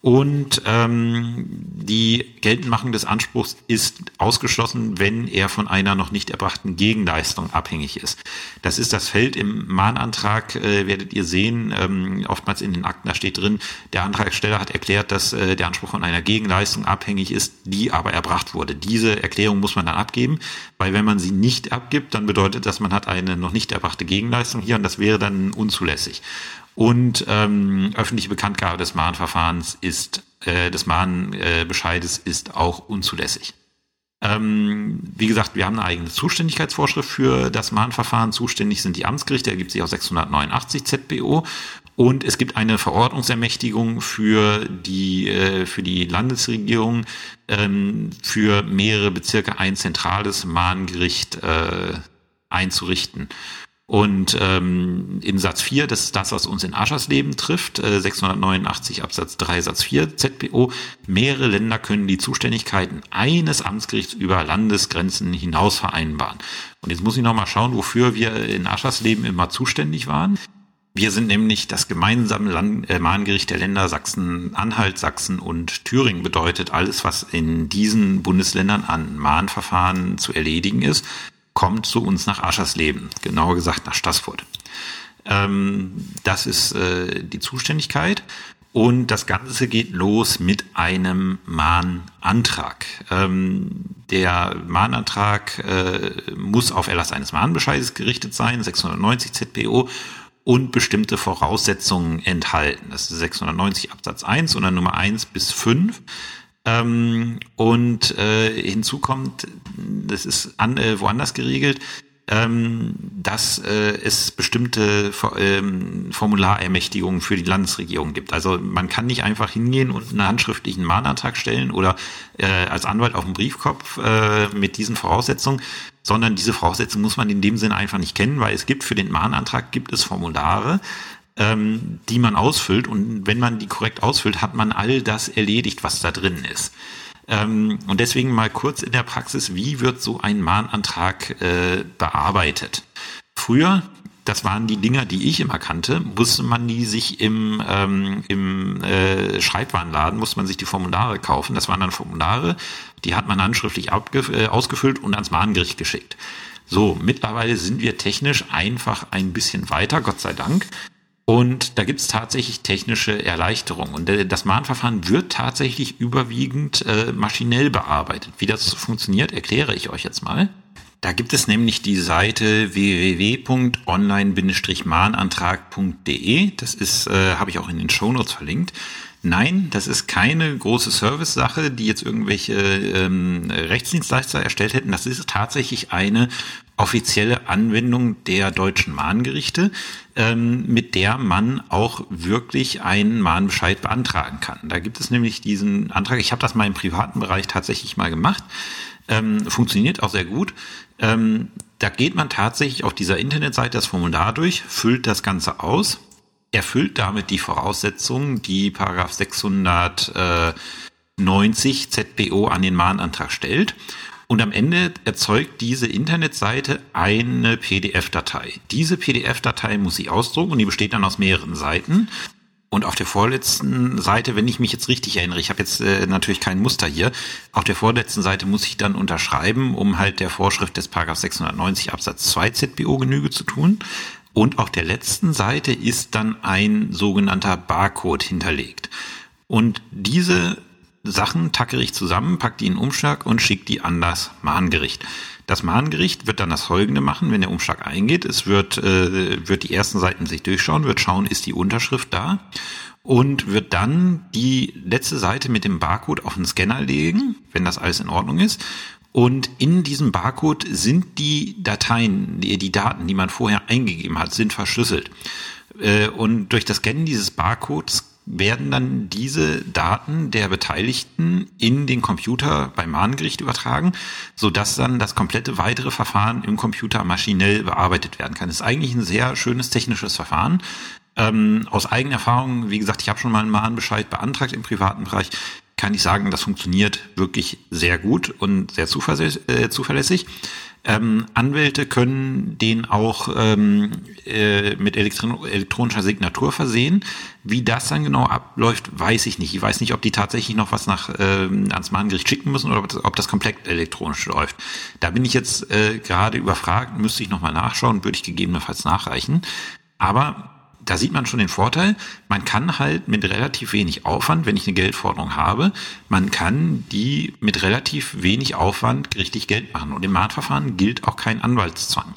A: Und ähm, die Geltendmachung des Anspruchs ist ausgeschlossen, wenn er von einer noch nicht erbrachten Gegenleistung abhängig ist. Das ist das Feld im Mahnantrag, äh, werdet ihr sehen, ähm, oftmals in den Akten, da steht drin, der Antragsteller hat erklärt, dass äh, der Anspruch von einer Gegenleistung abhängig ist, die aber erbracht wurde. Diese Erklärung muss man dann abgeben, weil wenn man sie nicht abgibt, dann bedeutet das, man hat eine noch nicht erbrachte Gegenleistung hier und das wäre dann unzulässig. Und ähm, öffentliche Bekanntgabe des Mahnverfahrens ist, äh, des Mahnbescheides äh, ist auch unzulässig. Ähm, wie gesagt, wir haben eine eigene Zuständigkeitsvorschrift für das Mahnverfahren. Zuständig sind die Amtsgerichte, ergibt sich aus 689 ZBO. Und es gibt eine Verordnungsermächtigung für die, äh, für die Landesregierung, ähm, für mehrere Bezirke ein zentrales Mahngericht äh, einzurichten. Und ähm, in Satz 4, das ist das, was uns in Aschersleben trifft, äh, 689 Absatz 3 Satz 4 ZBO, mehrere Länder können die Zuständigkeiten eines Amtsgerichts über Landesgrenzen hinaus vereinbaren. Und jetzt muss ich nochmal schauen, wofür wir in Aschersleben immer zuständig waren. Wir sind nämlich das gemeinsame Land, äh, Mahngericht der Länder Sachsen, Anhalt, Sachsen und Thüringen bedeutet alles, was in diesen Bundesländern an Mahnverfahren zu erledigen ist, kommt zu uns nach Aschersleben, genauer gesagt nach Stassfurt. Ähm, das ist äh, die Zuständigkeit. Und das Ganze geht los mit einem Mahnantrag. Ähm, der Mahnantrag äh, muss auf Erlass eines Mahnbescheides gerichtet sein, 690 ZPO, und bestimmte Voraussetzungen enthalten. Das ist 690 Absatz 1 und dann Nummer 1 bis 5. Ähm, und äh, hinzu kommt, das ist an, äh, woanders geregelt, ähm, dass äh, es bestimmte ähm, Formularermächtigungen für die Landesregierung gibt. Also man kann nicht einfach hingehen und einen handschriftlichen Mahnantrag stellen oder äh, als Anwalt auf dem Briefkopf äh, mit diesen Voraussetzungen, sondern diese Voraussetzungen muss man in dem Sinne einfach nicht kennen, weil es gibt für den Mahnantrag gibt es Formulare, ähm, die man ausfüllt. Und wenn man die korrekt ausfüllt, hat man all das erledigt, was da drin ist. Ähm, und deswegen mal kurz in der Praxis, wie wird so ein Mahnantrag äh, bearbeitet? Früher, das waren die Dinger, die ich immer kannte, musste man die sich im, ähm, im äh, Schreibwarenladen, musste man sich die Formulare kaufen. Das waren dann Formulare, die hat man handschriftlich äh, ausgefüllt und ans Mahngericht geschickt. So, mittlerweile sind wir technisch einfach ein bisschen weiter, Gott sei Dank. Und da gibt es tatsächlich technische Erleichterungen. Und das Mahnverfahren wird tatsächlich überwiegend äh, maschinell bearbeitet. Wie das funktioniert, erkläre ich euch jetzt mal. Da gibt es nämlich die Seite www.online-mahnantrag.de. Das ist, äh, habe ich auch in den Shownotes verlinkt. Nein, das ist keine große Service-Sache, die jetzt irgendwelche ähm, Rechtsdienstleister erstellt hätten. Das ist tatsächlich eine offizielle Anwendung der deutschen Mahngerichte, ähm, mit der man auch wirklich einen Mahnbescheid beantragen kann. Da gibt es nämlich diesen Antrag. Ich habe das mal im privaten Bereich tatsächlich mal gemacht. Ähm, funktioniert auch sehr gut. Ähm, da geht man tatsächlich auf dieser Internetseite das Formular durch, füllt das Ganze aus erfüllt damit die Voraussetzungen, die Paragraph 690 ZBO an den Mahnantrag stellt. Und am Ende erzeugt diese Internetseite eine PDF-Datei. Diese PDF-Datei muss sie ausdrucken und die besteht dann aus mehreren Seiten. Und auf der vorletzten Seite, wenn ich mich jetzt richtig erinnere, ich habe jetzt äh, natürlich kein Muster hier, auf der vorletzten Seite muss ich dann unterschreiben, um halt der Vorschrift des Paragraph 690 Absatz 2 ZBO Genüge zu tun. Und auf der letzten Seite ist dann ein sogenannter Barcode hinterlegt. Und diese Sachen tackere ich zusammen, pack die in den Umschlag und schicke die an das Mahngericht. Das Mahngericht wird dann das folgende machen, wenn der Umschlag eingeht. Es wird, äh, wird die ersten Seiten sich durchschauen, wird schauen, ist die Unterschrift da und wird dann die letzte Seite mit dem Barcode auf den Scanner legen, wenn das alles in Ordnung ist. Und in diesem Barcode sind die Dateien, die, die Daten, die man vorher eingegeben hat, sind verschlüsselt. Äh, und durch das Scannen dieses Barcodes werden dann diese Daten der Beteiligten in den Computer beim Mahngericht übertragen, so dass dann das komplette weitere Verfahren im Computer maschinell bearbeitet werden kann. Das ist eigentlich ein sehr schönes technisches Verfahren. Ähm, aus eigener Erfahrung, wie gesagt, ich habe schon mal einen Mahnbescheid beantragt im privaten Bereich, kann ich sagen, das funktioniert wirklich sehr gut und sehr äh, zuverlässig. Ähm, Anwälte können den auch ähm, äh, mit elektron elektronischer Signatur versehen. Wie das dann genau abläuft, weiß ich nicht. Ich weiß nicht, ob die tatsächlich noch was nach ähm, ans Mahngericht schicken müssen oder ob das, ob das komplett elektronisch läuft. Da bin ich jetzt äh, gerade überfragt, müsste ich nochmal nachschauen, würde ich gegebenenfalls nachreichen. Aber da sieht man schon den Vorteil. Man kann halt mit relativ wenig Aufwand, wenn ich eine Geldforderung habe, man kann die mit relativ wenig Aufwand richtig Geld machen. Und im Mahnverfahren gilt auch kein Anwaltszwang.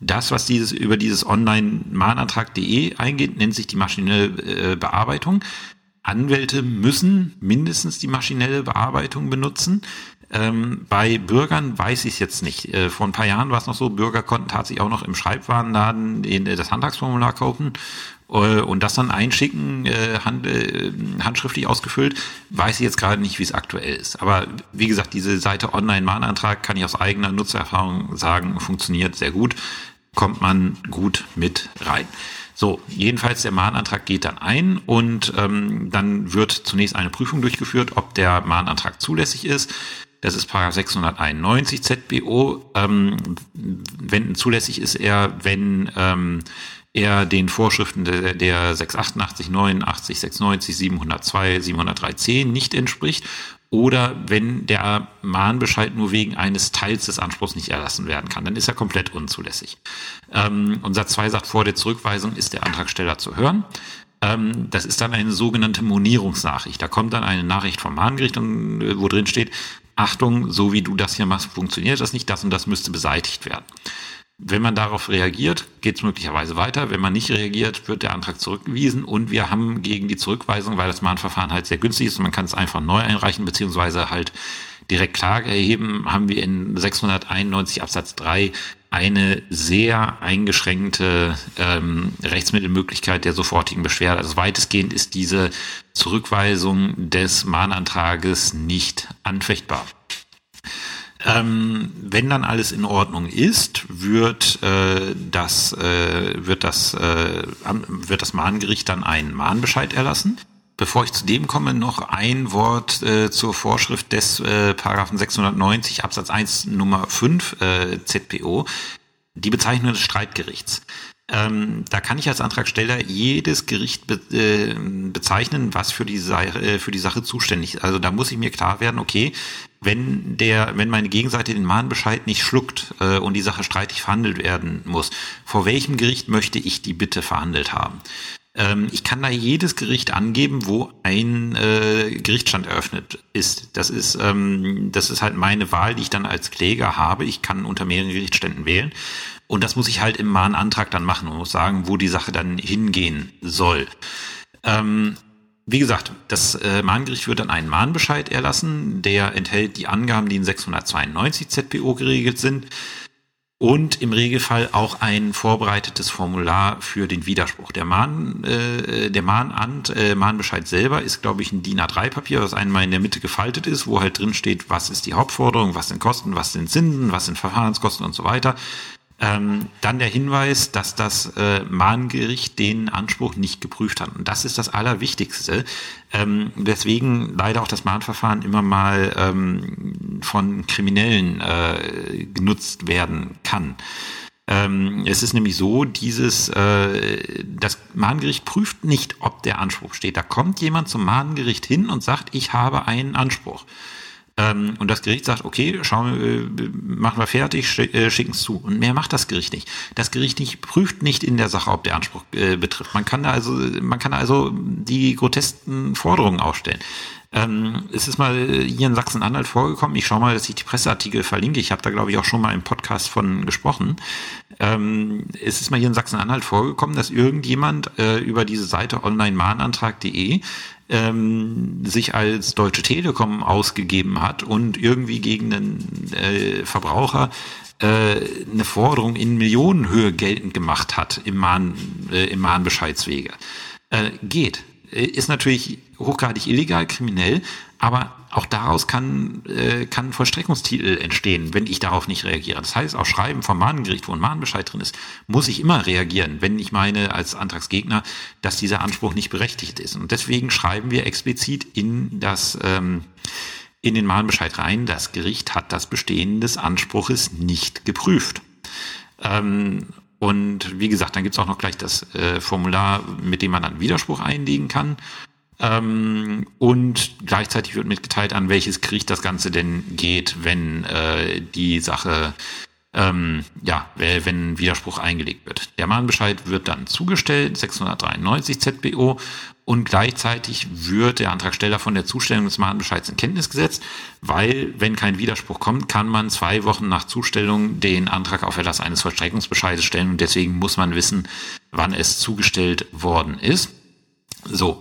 A: Das, was dieses über dieses Online-Mahnantrag.de eingeht, nennt sich die maschinelle äh, Bearbeitung. Anwälte müssen mindestens die maschinelle Bearbeitung benutzen. Ähm, bei Bürgern weiß ich es jetzt nicht. Äh, vor ein paar Jahren war es noch so, Bürger konnten tatsächlich auch noch im Schreibwarenladen in, äh, das Handtagsformular kaufen äh, und das dann einschicken, äh, hand, äh, handschriftlich ausgefüllt. Weiß ich jetzt gerade nicht, wie es aktuell ist. Aber wie gesagt, diese Seite Online-Mahnantrag kann ich aus eigener Nutzererfahrung sagen, funktioniert sehr gut. Kommt man gut mit rein. So, jedenfalls der Mahnantrag geht dann ein und ähm, dann wird zunächst eine Prüfung durchgeführt, ob der Mahnantrag zulässig ist. Das ist Paragraph 691 ZBO. Ähm, wenn zulässig ist er, wenn ähm, er den Vorschriften der, der 688, 89, 690, 702, 703c nicht entspricht oder wenn der Mahnbescheid nur wegen eines Teils des Anspruchs nicht erlassen werden kann, dann ist er komplett unzulässig. Ähm, und Satz 2 sagt, vor der Zurückweisung ist der Antragsteller zu hören. Ähm, das ist dann eine sogenannte Monierungsnachricht. Da kommt dann eine Nachricht vom Mahngericht, wo drin steht, Achtung, so wie du das hier machst, funktioniert das nicht, das und das müsste beseitigt werden. Wenn man darauf reagiert, geht es möglicherweise weiter. Wenn man nicht reagiert, wird der Antrag zurückgewiesen und wir haben gegen die Zurückweisung, weil das Mahnverfahren halt sehr günstig ist und man kann es einfach neu einreichen, beziehungsweise halt direkt Klage erheben, haben wir in 691 Absatz 3 eine sehr eingeschränkte ähm, Rechtsmittelmöglichkeit der sofortigen Beschwerde. Also weitestgehend ist diese Zurückweisung des Mahnantrages nicht anfechtbar. Ähm, wenn dann alles in Ordnung ist, wird äh, das äh, wird das äh, wird das Mahngericht dann einen Mahnbescheid erlassen. Bevor ich zu dem komme, noch ein Wort äh, zur Vorschrift des äh, Paragraphen 690 Absatz 1 Nummer 5 äh, ZPO, die Bezeichnung des Streitgerichts. Ähm, da kann ich als Antragsteller jedes Gericht be äh, bezeichnen, was für die, Sache, äh, für die Sache zuständig ist. Also da muss ich mir klar werden, okay, wenn der, wenn meine Gegenseite den Mahnbescheid nicht schluckt äh, und die Sache streitig verhandelt werden muss, vor welchem Gericht möchte ich die bitte verhandelt haben? Ähm, ich kann da jedes Gericht angeben, wo ein äh, Gerichtsstand eröffnet ist. Das ist, ähm, das ist halt meine Wahl, die ich dann als Kläger habe. Ich kann unter mehreren Gerichtsständen wählen. Und das muss ich halt im Mahnantrag dann machen und muss sagen, wo die Sache dann hingehen soll. Ähm, wie gesagt, das äh, Mahngericht wird dann einen Mahnbescheid erlassen, der enthält die Angaben, die in 692 ZPO geregelt sind und im Regelfall auch ein vorbereitetes Formular für den Widerspruch. Der Mahn, äh, der Mahnamt, äh, Mahnbescheid selber ist, glaube ich, ein DIN A3-Papier, was einmal in der Mitte gefaltet ist, wo halt drin steht, was ist die Hauptforderung, was sind Kosten, was sind Zinsen, was sind Verfahrenskosten und so weiter. Ähm, dann der Hinweis, dass das äh, Mahngericht den Anspruch nicht geprüft hat. Und das ist das Allerwichtigste, ähm, weswegen leider auch das Mahnverfahren immer mal ähm, von Kriminellen äh, genutzt werden kann. Ähm, es ist nämlich so, dieses, äh, das Mahngericht prüft nicht, ob der Anspruch steht. Da kommt jemand zum Mahngericht hin und sagt, ich habe einen Anspruch. Ähm, und das Gericht sagt, okay, schauen äh, machen wir fertig, äh, schicken es zu. Und mehr macht das Gericht nicht. Das Gericht nicht, prüft nicht in der Sache, ob der Anspruch äh, betrifft. Man kann da also, man kann also die grotesken Forderungen aufstellen. Ähm, es ist mal hier in Sachsen-Anhalt vorgekommen. Ich schaue mal, dass ich die Presseartikel verlinke. Ich habe da, glaube ich, auch schon mal im Podcast von gesprochen. Ähm, es ist mal hier in Sachsen-Anhalt vorgekommen, dass irgendjemand äh, über diese Seite onlinemahnantrag.de ähm, sich als Deutsche Telekom ausgegeben hat und irgendwie gegen einen äh, Verbraucher äh, eine Forderung in Millionenhöhe geltend gemacht hat im, Mahn, äh, im Mahnbescheidswege. Äh, geht. Äh, ist natürlich hochgradig illegal, kriminell, aber auch daraus kann, äh, kann Vollstreckungstitel entstehen, wenn ich darauf nicht reagiere. Das heißt, auch Schreiben vom Mahngericht, wo ein Mahnbescheid drin ist, muss ich immer reagieren, wenn ich meine als Antragsgegner, dass dieser Anspruch nicht berechtigt ist. Und deswegen schreiben wir explizit in das ähm, in den Mahnbescheid rein, das Gericht hat das Bestehen des Anspruches nicht geprüft. Ähm, und wie gesagt, dann gibt's auch noch gleich das äh, Formular, mit dem man dann Widerspruch einlegen kann. Ähm, und gleichzeitig wird mitgeteilt, an welches Gericht das Ganze denn geht, wenn äh, die Sache, ähm, ja, wenn Widerspruch eingelegt wird. Der Mahnbescheid wird dann zugestellt, 693 ZBO, und gleichzeitig wird der Antragsteller von der Zustellung des Mahnbescheids in Kenntnis gesetzt, weil, wenn kein Widerspruch kommt, kann man zwei Wochen nach Zustellung den Antrag auf Erlass eines Vollstreckungsbescheides stellen und deswegen muss man wissen, wann es zugestellt worden ist. So.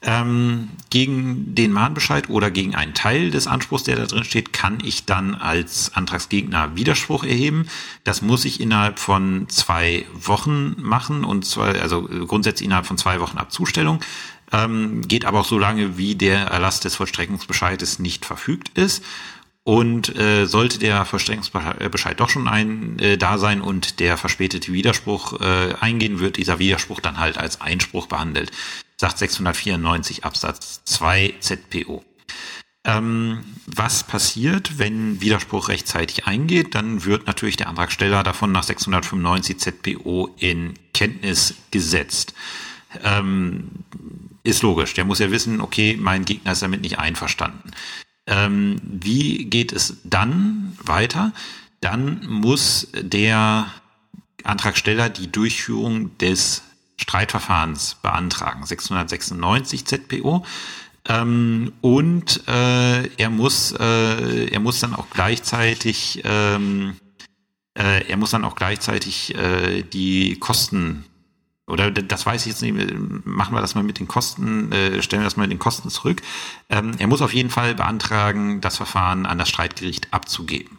A: Ähm, gegen den Mahnbescheid oder gegen einen Teil des Anspruchs, der da drin steht, kann ich dann als Antragsgegner Widerspruch erheben. Das muss ich innerhalb von zwei Wochen machen und zwar, also grundsätzlich innerhalb von zwei Wochen ab Zustellung. Ähm, geht aber auch so lange, wie der Erlass des Vollstreckungsbescheides nicht verfügt ist. Und äh, sollte der Vollstreckungsbescheid doch schon ein äh, da sein und der verspätete Widerspruch äh, eingehen, wird dieser Widerspruch dann halt als Einspruch behandelt sagt 694 Absatz 2 ZPO. Ähm, was passiert, wenn Widerspruch rechtzeitig eingeht? Dann wird natürlich der Antragsteller davon nach 695 ZPO in Kenntnis gesetzt. Ähm, ist logisch. Der muss ja wissen, okay, mein Gegner ist damit nicht einverstanden. Ähm, wie geht es dann weiter? Dann muss der Antragsteller die Durchführung des Streitverfahrens beantragen, 696 ZPO. Ähm, und äh, er muss äh, er muss dann auch gleichzeitig ähm, äh, er muss dann auch gleichzeitig äh, die Kosten oder das weiß ich jetzt nicht, machen wir das mal mit den Kosten, äh, stellen wir das mal mit den Kosten zurück. Ähm, er muss auf jeden Fall beantragen, das Verfahren an das Streitgericht abzugeben.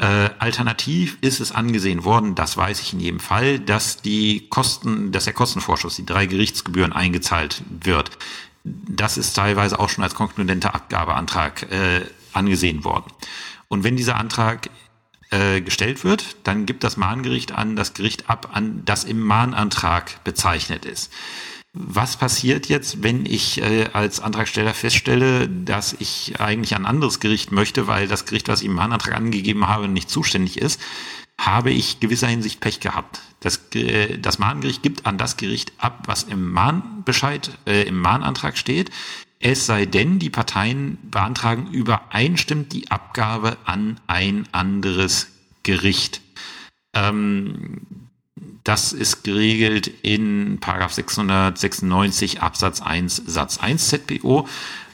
A: Äh, alternativ ist es angesehen worden, das weiß ich in jedem Fall, dass die Kosten, dass der Kostenvorschuss, die drei Gerichtsgebühren eingezahlt wird. Das ist teilweise auch schon als konkludenter Abgabeantrag äh, angesehen worden. Und wenn dieser Antrag äh, gestellt wird, dann gibt das Mahngericht an das Gericht ab, an das im Mahnantrag bezeichnet ist. Was passiert jetzt, wenn ich äh, als Antragsteller feststelle, dass ich eigentlich ein anderes Gericht möchte, weil das Gericht, was ich im Mahnantrag angegeben habe, nicht zuständig ist? Habe ich gewisser Hinsicht Pech gehabt. Das, äh, das Mahngericht gibt an das Gericht ab, was im Mahnbescheid, äh, im Mahnantrag steht. Es sei denn, die Parteien beantragen übereinstimmt die Abgabe an ein anderes Gericht. Ähm, das ist geregelt in Paragraph 696 Absatz 1 Satz 1 ZPO.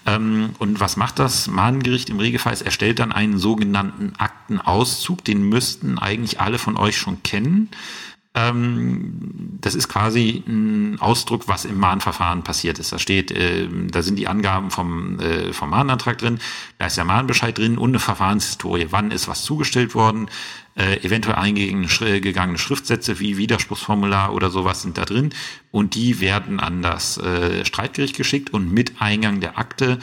A: Ähm, und was macht das Mahngericht im Regelfall? Es erstellt dann einen sogenannten Aktenauszug. Den müssten eigentlich alle von euch schon kennen. Ähm, das ist quasi ein Ausdruck, was im Mahnverfahren passiert ist. Da steht, äh, da sind die Angaben vom, äh, vom Mahnantrag drin, da ist der Mahnbescheid drin und eine Verfahrenshistorie. Wann ist was zugestellt worden? Äh, eventuell eingegangene Schriftsätze wie Widerspruchsformular oder sowas sind da drin und die werden an das äh, Streitgericht geschickt und mit Eingang der Akte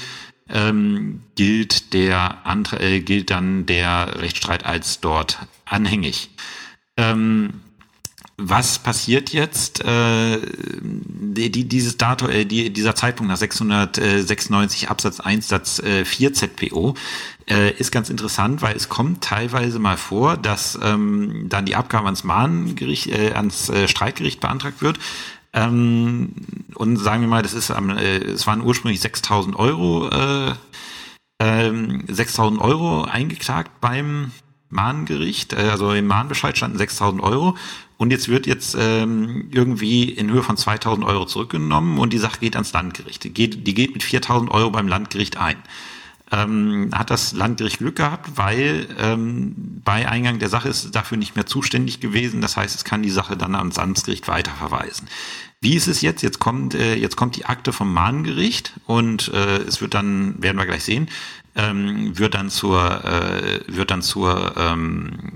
A: ähm, gilt der Antrag, äh, gilt dann der Rechtsstreit als dort anhängig. Ähm, was passiert jetzt? Äh, die, dieses Datum, äh, die, dieser Zeitpunkt nach 696 Absatz 1 Satz äh, 4 ZPO äh, ist ganz interessant, weil es kommt teilweise mal vor, dass ähm, dann die Abgabe ans Mahngericht, äh, ans äh, Streitgericht beantragt wird. Ähm, und sagen wir mal, das ist, äh, es waren ursprünglich 6.000 Euro, äh, äh, 6.000 Euro eingeklagt beim Mahngericht, äh, also im Mahnbescheid standen 6.000 Euro und jetzt wird jetzt ähm, irgendwie in Höhe von 2.000 Euro zurückgenommen und die Sache geht ans Landgericht. Die geht, die geht mit 4.000 Euro beim Landgericht ein. Ähm, hat das Landgericht Glück gehabt, weil ähm, bei Eingang der Sache ist dafür nicht mehr zuständig gewesen. Das heißt, es kann die Sache dann ans Amtsgericht weiterverweisen. Wie ist es jetzt? Jetzt kommt, äh, jetzt kommt die Akte vom Mahngericht und äh, es wird dann, werden wir gleich sehen, ähm, wird dann zur, äh, wird dann zur, ähm,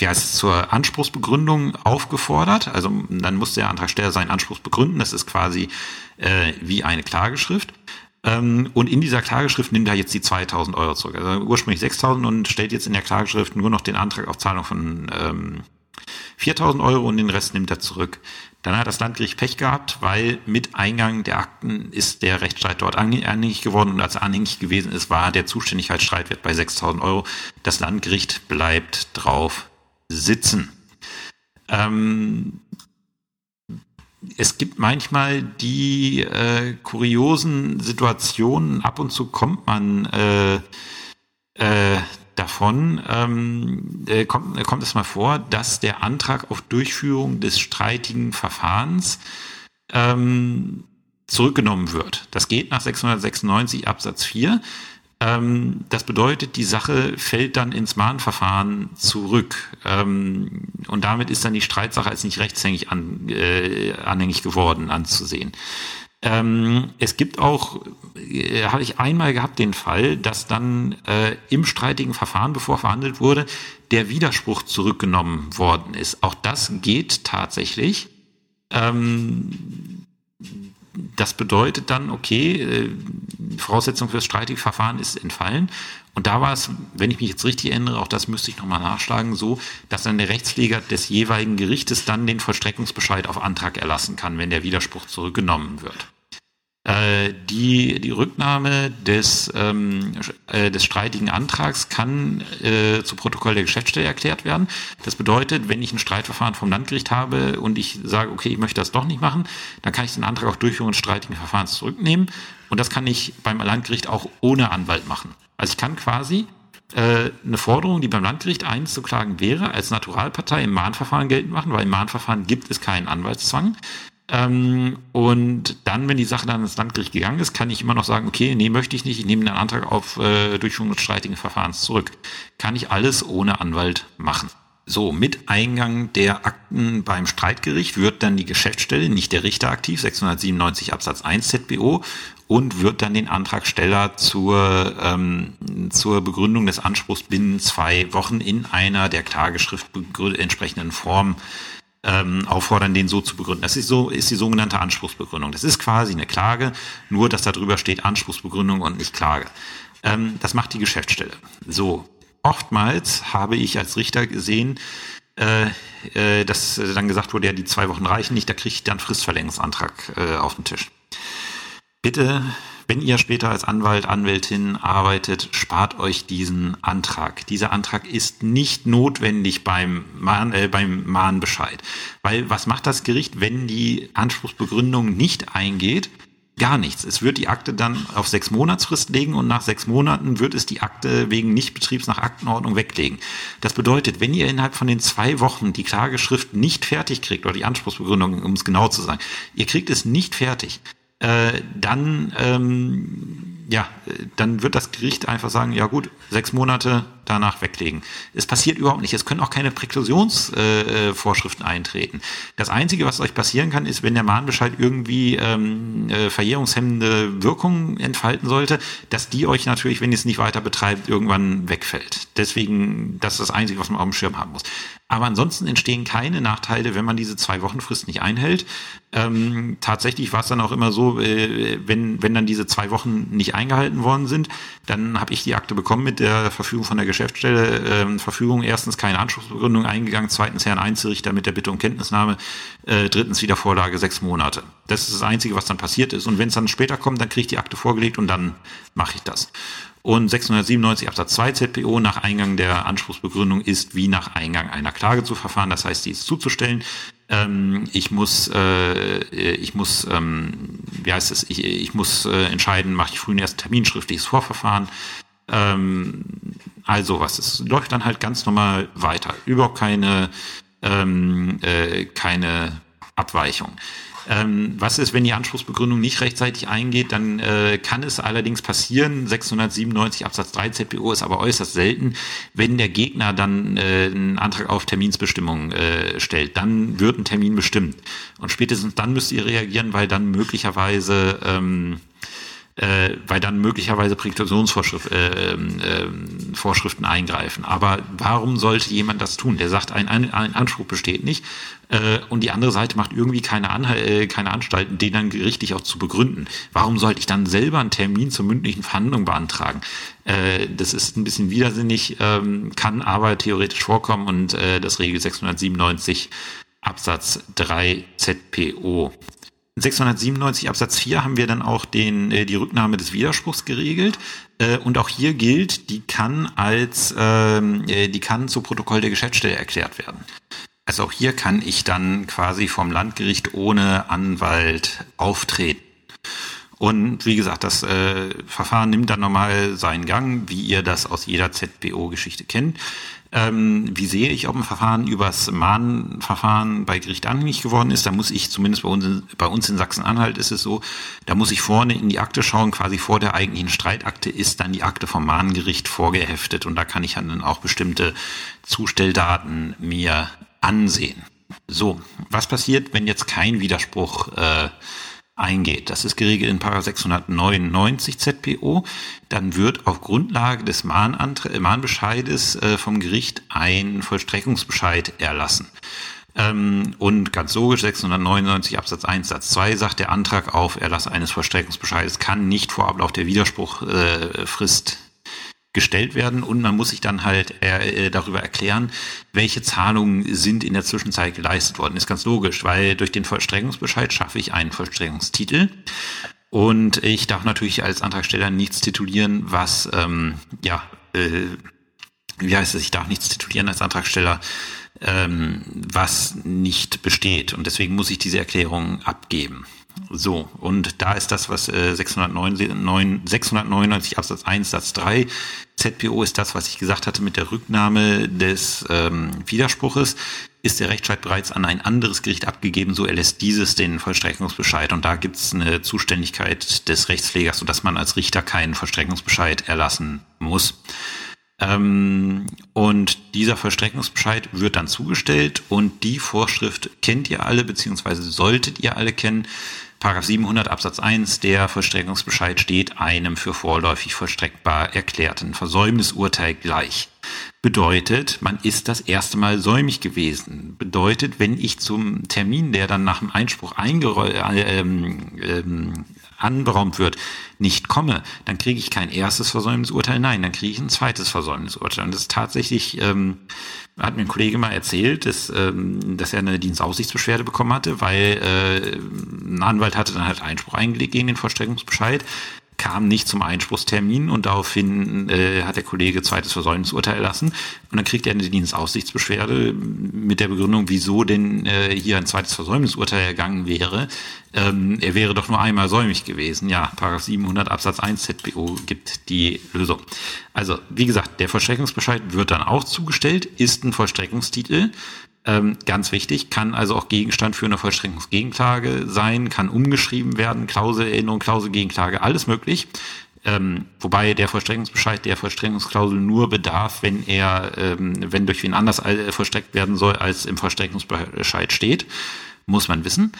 A: wie heißt es, zur Anspruchsbegründung aufgefordert. Also dann muss der Antragsteller seinen Anspruch begründen. Das ist quasi äh, wie eine Klageschrift. Ähm, und in dieser Klageschrift nimmt er jetzt die 2000 Euro zurück. Also ursprünglich 6000 und stellt jetzt in der Klageschrift nur noch den Antrag auf Zahlung von ähm, 4000 Euro und den Rest nimmt er zurück. Dann hat das Landgericht Pech gehabt, weil mit Eingang der Akten ist der Rechtsstreit dort anhängig geworden und als er anhängig gewesen ist, war der Zuständigkeitsstreitwert bei 6.000 Euro. Das Landgericht bleibt drauf sitzen. Ähm, es gibt manchmal die äh, kuriosen Situationen, ab und zu kommt man äh, äh, davon ähm, äh, kommt, äh, kommt es mal vor, dass der Antrag auf Durchführung des streitigen Verfahrens ähm, zurückgenommen wird. Das geht nach 696 Absatz 4. Ähm, das bedeutet, die Sache fällt dann ins Mahnverfahren zurück. Ähm, und damit ist dann die Streitsache als nicht rechtshängig an, äh, anhängig geworden anzusehen. Ähm, es gibt auch, äh, habe ich einmal gehabt, den Fall, dass dann äh, im streitigen Verfahren, bevor verhandelt wurde, der Widerspruch zurückgenommen worden ist. Auch das geht tatsächlich. Ähm, das bedeutet dann, okay, äh, Voraussetzung für das streitige Verfahren ist entfallen. Und da war es, wenn ich mich jetzt richtig erinnere, auch das müsste ich nochmal nachschlagen, so, dass dann der Rechtspfleger des jeweiligen Gerichtes dann den Vollstreckungsbescheid auf Antrag erlassen kann, wenn der Widerspruch zurückgenommen wird. Äh, die, die Rücknahme des, ähm, äh, des streitigen Antrags kann äh, zu Protokoll der Geschäftsstelle erklärt werden. Das bedeutet, wenn ich ein Streitverfahren vom Landgericht habe und ich sage, okay, ich möchte das doch nicht machen, dann kann ich den Antrag auf Durchführung des streitigen Verfahrens zurücknehmen. Und das kann ich beim Landgericht auch ohne Anwalt machen. Also ich kann quasi äh, eine Forderung, die beim Landgericht einzuklagen wäre, als Naturalpartei im Mahnverfahren geltend machen, weil im Mahnverfahren gibt es keinen Anwaltszwang. Ähm, und dann, wenn die Sache dann ins Landgericht gegangen ist, kann ich immer noch sagen, okay, nee, möchte ich nicht, ich nehme den Antrag auf äh, Durchführung des streitigen Verfahrens zurück. Kann ich alles ohne Anwalt machen. So, mit Eingang der Akten beim Streitgericht wird dann die Geschäftsstelle, nicht der Richter aktiv, 697 Absatz 1 ZBO, und wird dann den Antragsteller zur, ähm, zur Begründung des Anspruchs binnen zwei Wochen in einer der Klageschrift entsprechenden Form ähm, auffordern, den so zu begründen. Das ist so, ist die sogenannte Anspruchsbegründung. Das ist quasi eine Klage, nur dass da drüber steht Anspruchsbegründung und nicht Klage. Ähm, das macht die Geschäftsstelle. So, oftmals habe ich als Richter gesehen, äh, äh, dass dann gesagt wurde, ja, die zwei Wochen reichen nicht, da kriege ich dann Fristverlängerungsantrag äh, auf den Tisch. Bitte wenn ihr später als Anwalt, Anwältin arbeitet, spart euch diesen Antrag. Dieser Antrag ist nicht notwendig beim, Mahn, äh, beim Mahnbescheid. Weil was macht das Gericht, wenn die Anspruchsbegründung nicht eingeht? Gar nichts. Es wird die Akte dann auf sechs Monatsfrist legen und nach sechs Monaten wird es die Akte wegen Nichtbetriebs nach Aktenordnung weglegen. Das bedeutet, wenn ihr innerhalb von den zwei Wochen die Klageschrift nicht fertig kriegt oder die Anspruchsbegründung, um es genau zu sagen, ihr kriegt es nicht fertig, äh, dann ähm, ja, dann wird das Gericht einfach sagen, ja gut, sechs Monate danach weglegen. Es passiert überhaupt nicht. Es können auch keine Präklusionsvorschriften äh, eintreten. Das Einzige, was euch passieren kann, ist, wenn der Mahnbescheid irgendwie ähm, äh, verjährungshemmende Wirkung entfalten sollte, dass die euch natürlich, wenn ihr es nicht weiter betreibt, irgendwann wegfällt. Deswegen, das ist das Einzige, was man auf dem Schirm haben muss. Aber ansonsten entstehen keine Nachteile, wenn man diese zwei Wochen Frist nicht einhält. Ähm, tatsächlich war es dann auch immer so, äh, wenn, wenn dann diese zwei Wochen nicht eingehalten worden sind, dann habe ich die Akte bekommen mit der Verfügung von der Geschäftsstelle. Ähm, Verfügung erstens keine Anspruchsbegründung eingegangen, zweitens Herrn Einzelrichter mit der Bitte um Kenntnisnahme, äh, drittens wieder Vorlage sechs Monate. Das ist das Einzige, was dann passiert ist. Und wenn es dann später kommt, dann kriege ich die Akte vorgelegt und dann mache ich das. Und 697 Absatz 2 ZPO nach Eingang der Anspruchsbegründung ist wie nach Eingang einer Klage zu verfahren. Das heißt, die ist zuzustellen. Ähm, ich muss, äh, ich muss, ähm, wie heißt es, ich, ich muss äh, entscheiden, mache ich früh einen ersten Termin, schriftliches Vorverfahren. Ähm, Also was, es läuft dann halt ganz normal weiter. Überhaupt keine, ähm, äh, keine Abweichung. Ähm, was ist, wenn die Anspruchsbegründung nicht rechtzeitig eingeht? Dann äh, kann es allerdings passieren, 697 Absatz 3 ZPO ist aber äußerst selten, wenn der Gegner dann äh, einen Antrag auf Terminsbestimmung äh, stellt, dann wird ein Termin bestimmt. Und spätestens dann müsst ihr reagieren, weil dann möglicherweise ähm, äh, weil dann möglicherweise Präkautionssvorschriften äh, äh, Vorschriften eingreifen. Aber warum sollte jemand das tun? Der sagt, ein, ein, ein Anspruch besteht nicht äh, und die andere Seite macht irgendwie keine, Anhal äh, keine Anstalten, den dann gerichtlich auch zu begründen. Warum sollte ich dann selber einen Termin zur mündlichen Verhandlung beantragen? Äh, das ist ein bisschen widersinnig, ähm, kann aber theoretisch vorkommen und äh, das Regel 697 Absatz 3 ZPO. 697 Absatz 4 haben wir dann auch den, äh, die Rücknahme des Widerspruchs geregelt. Äh, und auch hier gilt, die kann als, ähm, äh, die kann zu Protokoll der Geschäftsstelle erklärt werden. Also auch hier kann ich dann quasi vom Landgericht ohne Anwalt auftreten. Und wie gesagt, das äh, Verfahren nimmt dann nochmal seinen Gang, wie ihr das aus jeder ZBO-Geschichte kennt. Ähm, wie sehe ich, ob ein Verfahren übers Mahnverfahren bei Gericht anhängig geworden ist? Da muss ich, zumindest bei uns, in, bei uns in Sachsen-Anhalt ist es so, da muss ich vorne in die Akte schauen, quasi vor der eigentlichen Streitakte ist dann die Akte vom Mahngericht vorgeheftet und da kann ich dann auch bestimmte Zustelldaten mir ansehen. So, was passiert, wenn jetzt kein Widerspruch äh, eingeht. Das ist geregelt in 699 ZPO. Dann wird auf Grundlage des Mahnantre Mahnbescheides äh, vom Gericht ein Vollstreckungsbescheid erlassen. Ähm, und ganz logisch, 699 Absatz 1 Satz 2 sagt der Antrag auf Erlass eines Vollstreckungsbescheides kann nicht vor Ablauf der Widerspruchfrist äh, gestellt werden und man muss sich dann halt äh, äh, darüber erklären, welche Zahlungen sind in der Zwischenzeit geleistet worden. Ist ganz logisch, weil durch den Vollstreckungsbescheid schaffe ich einen Vollstreckungstitel und ich darf natürlich als Antragsteller nichts titulieren, was ähm, ja äh, wie heißt es, ich darf nichts titulieren als Antragsteller, ähm, was nicht besteht und deswegen muss ich diese Erklärung abgeben. So, und da ist das, was äh, 699, 699 Absatz 1 Satz 3 ZPO ist das, was ich gesagt hatte mit der Rücknahme des ähm, Widerspruches. Ist der Rechtsstreit bereits an ein anderes Gericht abgegeben, so erlässt dieses den Vollstreckungsbescheid. Und da gibt es eine Zuständigkeit des Rechtspflegers, sodass man als Richter keinen Vollstreckungsbescheid erlassen muss. Ähm, und dieser Vollstreckungsbescheid wird dann zugestellt und die Vorschrift kennt ihr alle, beziehungsweise solltet ihr alle kennen. Paragraph 700 Absatz 1, der Vollstreckungsbescheid steht einem für vorläufig vollstreckbar erklärten Versäumnisurteil gleich. Bedeutet, man ist das erste Mal säumig gewesen. Bedeutet, wenn ich zum Termin, der dann nach dem Einspruch eingerollt, äh, ähm, ähm, anberaumt wird, nicht komme, dann kriege ich kein erstes Versäumnisurteil, nein, dann kriege ich ein zweites Versäumnisurteil. Und das ist tatsächlich, ähm, hat mir ein Kollege mal erzählt, dass, ähm, dass er eine Dienstaussichtsbeschwerde bekommen hatte, weil äh, ein Anwalt hatte dann halt Einspruch eingelegt gegen den Vollstreckungsbescheid kam nicht zum Einspruchstermin und daraufhin äh, hat der Kollege zweites Versäumnisurteil erlassen und dann kriegt er eine Dienstaussichtsbeschwerde mit der Begründung, wieso denn äh, hier ein zweites Versäumnisurteil ergangen wäre. Ähm, er wäre doch nur einmal säumig gewesen. Ja, Paragraph 700 Absatz 1 ZBO gibt die Lösung. Also, wie gesagt, der Vollstreckungsbescheid wird dann auch zugestellt, ist ein Vollstreckungstitel ähm, ganz wichtig, kann also auch Gegenstand für eine Vollstreckungsgegenklage sein, kann umgeschrieben werden, Klauselerinnerung, Klauselgegenklage, alles möglich. Ähm, wobei der Vollstreckungsbescheid der Vollstreckungsklausel nur bedarf, wenn er, ähm, wenn durch wen anders äh, vollstreckt werden soll, als im Vollstreckungsbescheid steht, muss man wissen.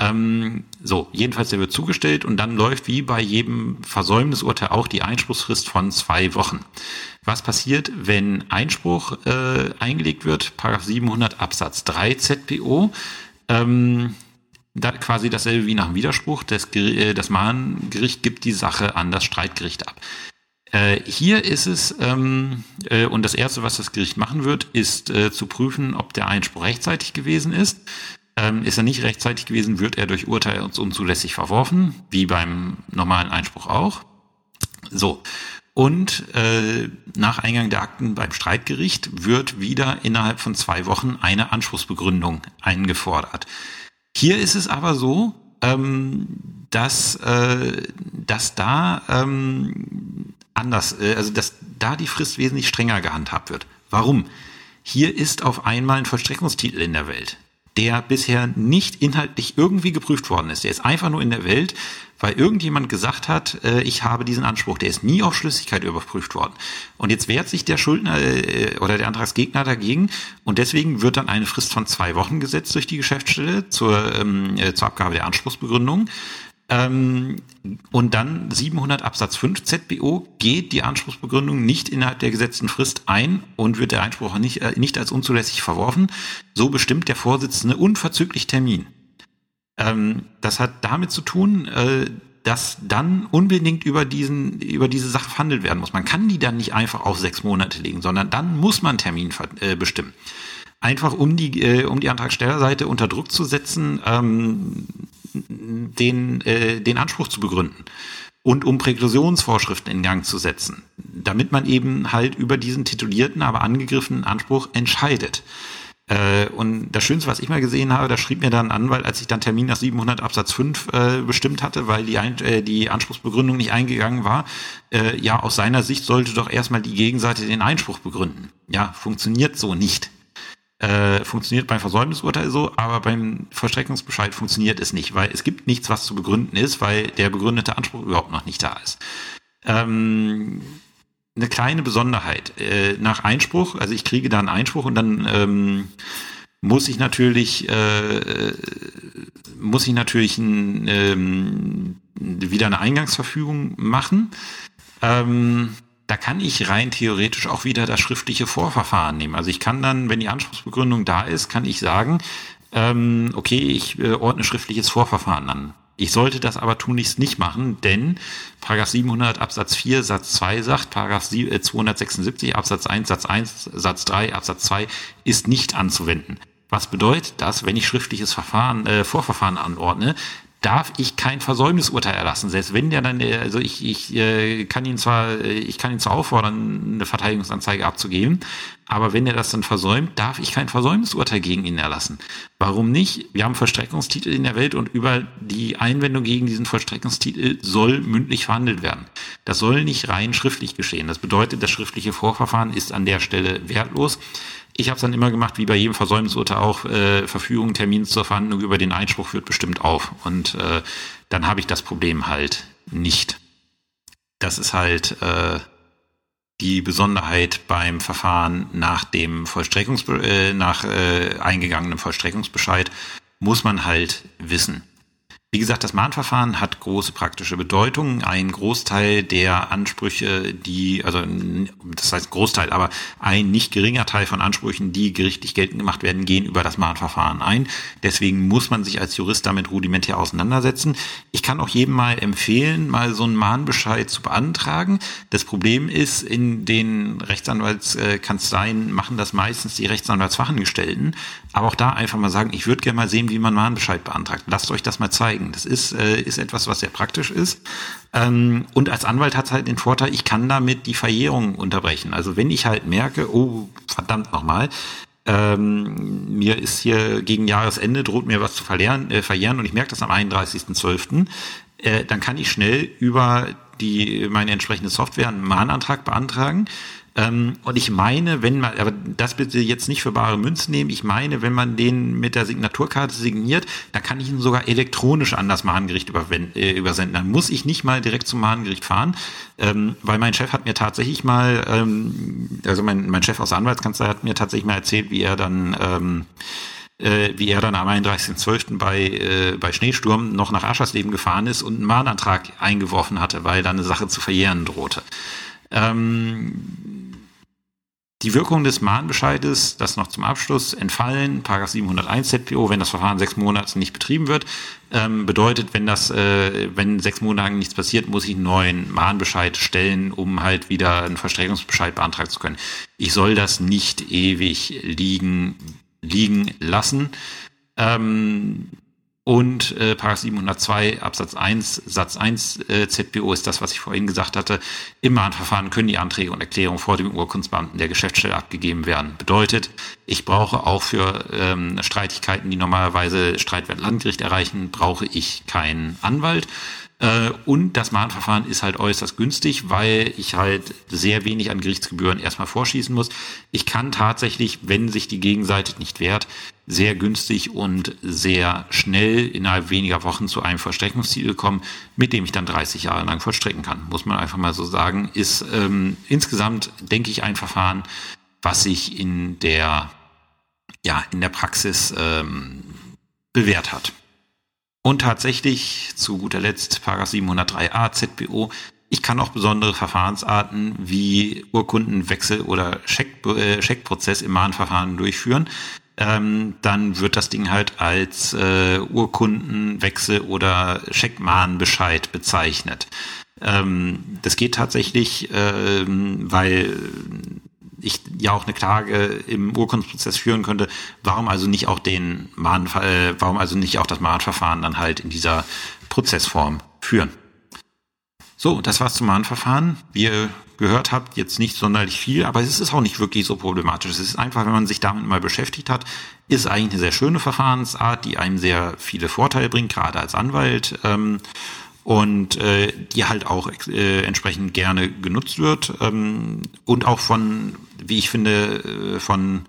A: Ähm, so, jedenfalls der wird zugestellt und dann läuft wie bei jedem Versäumnisurteil auch die Einspruchsfrist von zwei Wochen. Was passiert, wenn Einspruch äh, eingelegt wird? Paragraph 700 Absatz 3 ZPO. Ähm, da quasi dasselbe wie nach dem Widerspruch. Das, äh, das Mahngericht gibt die Sache an das Streitgericht ab. Äh, hier ist es, ähm, äh, und das Erste, was das Gericht machen wird, ist äh, zu prüfen, ob der Einspruch rechtzeitig gewesen ist. Ähm, ist er nicht rechtzeitig gewesen, wird er durch Urteil uns unzulässig verworfen, wie beim normalen Einspruch auch. So. Und äh, nach Eingang der Akten beim Streitgericht wird wieder innerhalb von zwei Wochen eine Anspruchsbegründung eingefordert. Hier ist es aber so, ähm, dass, äh, dass da ähm, anders, äh, also dass da die Frist wesentlich strenger gehandhabt wird. Warum? Hier ist auf einmal ein Vollstreckungstitel in der Welt, der bisher nicht inhaltlich irgendwie geprüft worden ist. Der ist einfach nur in der Welt, weil irgendjemand gesagt hat, äh, ich habe diesen Anspruch. Der ist nie auf Schlüssigkeit überprüft worden. Und jetzt wehrt sich der Schuldner äh, oder der Antragsgegner dagegen und deswegen wird dann eine Frist von zwei Wochen gesetzt durch die Geschäftsstelle zur, ähm, äh, zur Abgabe der Anspruchsbegründung. Ähm, und dann 700 Absatz 5 ZBO geht die Anspruchsbegründung nicht innerhalb der gesetzten Frist ein und wird der Einspruch nicht, äh, nicht als unzulässig verworfen. So bestimmt der Vorsitzende unverzüglich Termin. Ähm, das hat damit zu tun, äh, dass dann unbedingt über diesen über diese Sache verhandelt werden muss. Man kann die dann nicht einfach auf sechs Monate legen, sondern dann muss man Termin äh, bestimmen. Einfach um die äh, um die Antragstellerseite unter Druck zu setzen, ähm, den äh, den Anspruch zu begründen und um Präklusionsvorschriften in Gang zu setzen, damit man eben halt über diesen titulierten, aber angegriffenen Anspruch entscheidet. Äh, und das Schönste, was ich mal gesehen habe, da schrieb mir dann ein Anwalt, als ich dann Termin nach 700 Absatz 5 äh, bestimmt hatte, weil die, ein, äh, die Anspruchsbegründung nicht eingegangen war, äh, ja, aus seiner Sicht sollte doch erstmal die Gegenseite den Einspruch begründen. Ja, funktioniert so nicht. Äh, funktioniert beim Versäumnisurteil so, aber beim Vollstreckungsbescheid funktioniert es nicht, weil es gibt nichts, was zu begründen ist, weil der begründete Anspruch überhaupt noch nicht da ist. Ähm, eine kleine Besonderheit. Äh, nach Einspruch, also ich kriege da einen Einspruch und dann ähm, muss ich natürlich äh, muss ich natürlich ein, ähm, wieder eine Eingangsverfügung machen. Ähm, da kann ich rein theoretisch auch wieder das schriftliche Vorverfahren nehmen. Also ich kann dann, wenn die Anspruchsbegründung da ist, kann ich sagen, ähm, okay, ich äh, ordne schriftliches Vorverfahren an. Ich sollte das aber tunlichst nicht machen, denn Paragraph 700 Absatz 4 Satz 2 sagt, Paragraph 276 äh, Absatz 1 Satz 1 Satz 3 Absatz 2 ist nicht anzuwenden. Was bedeutet das, wenn ich schriftliches Verfahren, äh, Vorverfahren anordne, darf ich kein Versäumnisurteil erlassen. Selbst wenn der dann, äh, also ich, ich äh, kann ihn zwar, äh, ich kann ihn zwar auffordern, eine Verteidigungsanzeige abzugeben, aber wenn er das dann versäumt, darf ich kein Versäumnisurteil gegen ihn erlassen. Warum nicht? Wir haben Vollstreckungstitel in der Welt und über die Einwendung gegen diesen Vollstreckungstitel soll mündlich verhandelt werden. Das soll nicht rein schriftlich geschehen. Das bedeutet, das schriftliche Vorverfahren ist an der Stelle wertlos. Ich habe es dann immer gemacht, wie bei jedem Versäumnisurteil auch, äh, Verfügung, Termin zur Verhandlung über den Einspruch führt bestimmt auf. Und äh, dann habe ich das Problem halt nicht. Das ist halt äh, die Besonderheit beim Verfahren nach dem Vollstreckungs äh, nach äh, eingegangenem Vollstreckungsbescheid muss man halt wissen. Wie gesagt, das Mahnverfahren hat große praktische Bedeutung. Ein Großteil der Ansprüche, die, also das heißt Großteil, aber ein nicht geringer Teil von Ansprüchen, die gerichtlich geltend gemacht werden, gehen über das Mahnverfahren ein. Deswegen muss man sich als Jurist damit rudimentär auseinandersetzen. Ich kann auch jedem mal empfehlen, mal so einen Mahnbescheid zu beantragen. Das Problem ist, in den Rechtsanwaltskanzleien machen das meistens die Rechtsanwaltsfachangestellten. Aber auch da einfach mal sagen, ich würde gerne mal sehen, wie man Mahnbescheid beantragt. Lasst euch das mal zeigen. Das ist, äh, ist etwas, was sehr praktisch ist. Ähm, und als Anwalt hat es halt den Vorteil, ich kann damit die Verjährung unterbrechen. Also wenn ich halt merke, oh, verdammt nochmal, ähm, mir ist hier gegen Jahresende droht mir was zu verlieren, äh, verjähren und ich merke das am 31.12., äh, dann kann ich schnell über die meine entsprechende Software einen Mahnantrag beantragen ähm, und ich meine, wenn man, aber das bitte jetzt nicht für bare Münzen nehmen, ich meine, wenn man den mit der Signaturkarte signiert, dann kann ich ihn sogar elektronisch an das Mahngericht äh, übersenden. Dann muss ich nicht mal direkt zum Mahngericht fahren, ähm, weil mein Chef hat mir tatsächlich mal, ähm, also mein, mein Chef aus der Anwaltskanzlei hat mir tatsächlich mal erzählt, wie er dann ähm, äh, wie er dann am 31.12. bei, äh, bei Schneesturm noch nach Aschersleben gefahren ist und einen Mahnantrag eingeworfen hatte, weil da eine Sache zu verjähren drohte. Ähm, die Wirkung des Mahnbescheides, das noch zum Abschluss entfallen, Paragraph 701 ZPO, wenn das Verfahren sechs Monate nicht betrieben wird, ähm, bedeutet, wenn das, äh, wenn sechs Monate nichts passiert, muss ich einen neuen Mahnbescheid stellen, um halt wieder einen Verstreckungsbescheid beantragen zu können. Ich soll das nicht ewig liegen, liegen lassen. Ähm, und äh, Paragraph 702 Absatz 1 Satz 1 äh, ZPO ist das, was ich vorhin gesagt hatte. Im Mahnverfahren können die Anträge und Erklärungen vor dem Urkundsbeamten der Geschäftsstelle abgegeben werden. Bedeutet, ich brauche auch für ähm, Streitigkeiten, die normalerweise Streitwert Landgericht erreichen, brauche ich keinen Anwalt. Äh, und das Mahnverfahren ist halt äußerst günstig, weil ich halt sehr wenig an Gerichtsgebühren erstmal vorschießen muss. Ich kann tatsächlich, wenn sich die Gegenseite nicht wehrt, sehr günstig und sehr schnell innerhalb weniger Wochen zu einem Vollstreckungsziel kommen, mit dem ich dann 30 Jahre lang vollstrecken kann. Muss man einfach mal so sagen. Ist ähm, insgesamt, denke ich, ein Verfahren, was sich in der, ja, in der Praxis ähm, bewährt hat. Und tatsächlich, zu guter Letzt, 703a ZBO, ich kann auch besondere Verfahrensarten wie Urkundenwechsel oder Check, äh, Checkprozess im Mahnverfahren durchführen. Ähm, dann wird das Ding halt als äh, Urkundenwechsel oder Checkmahnbescheid bezeichnet. Ähm, das geht tatsächlich, ähm, weil ich ja auch eine Klage im Urkundsprozess führen könnte, warum also nicht auch den Mahn, äh, warum also nicht auch das Mahnverfahren dann halt in dieser Prozessform führen. So, das war's zum Mahnverfahren. Wie ihr gehört habt, jetzt nicht sonderlich viel, aber es ist auch nicht wirklich so problematisch. Es ist einfach, wenn man sich damit mal beschäftigt hat, ist eigentlich eine sehr schöne Verfahrensart, die einem sehr viele Vorteile bringt, gerade als Anwalt. Ähm, und äh, die halt auch äh, entsprechend gerne genutzt wird ähm, und auch von, wie ich finde, äh, von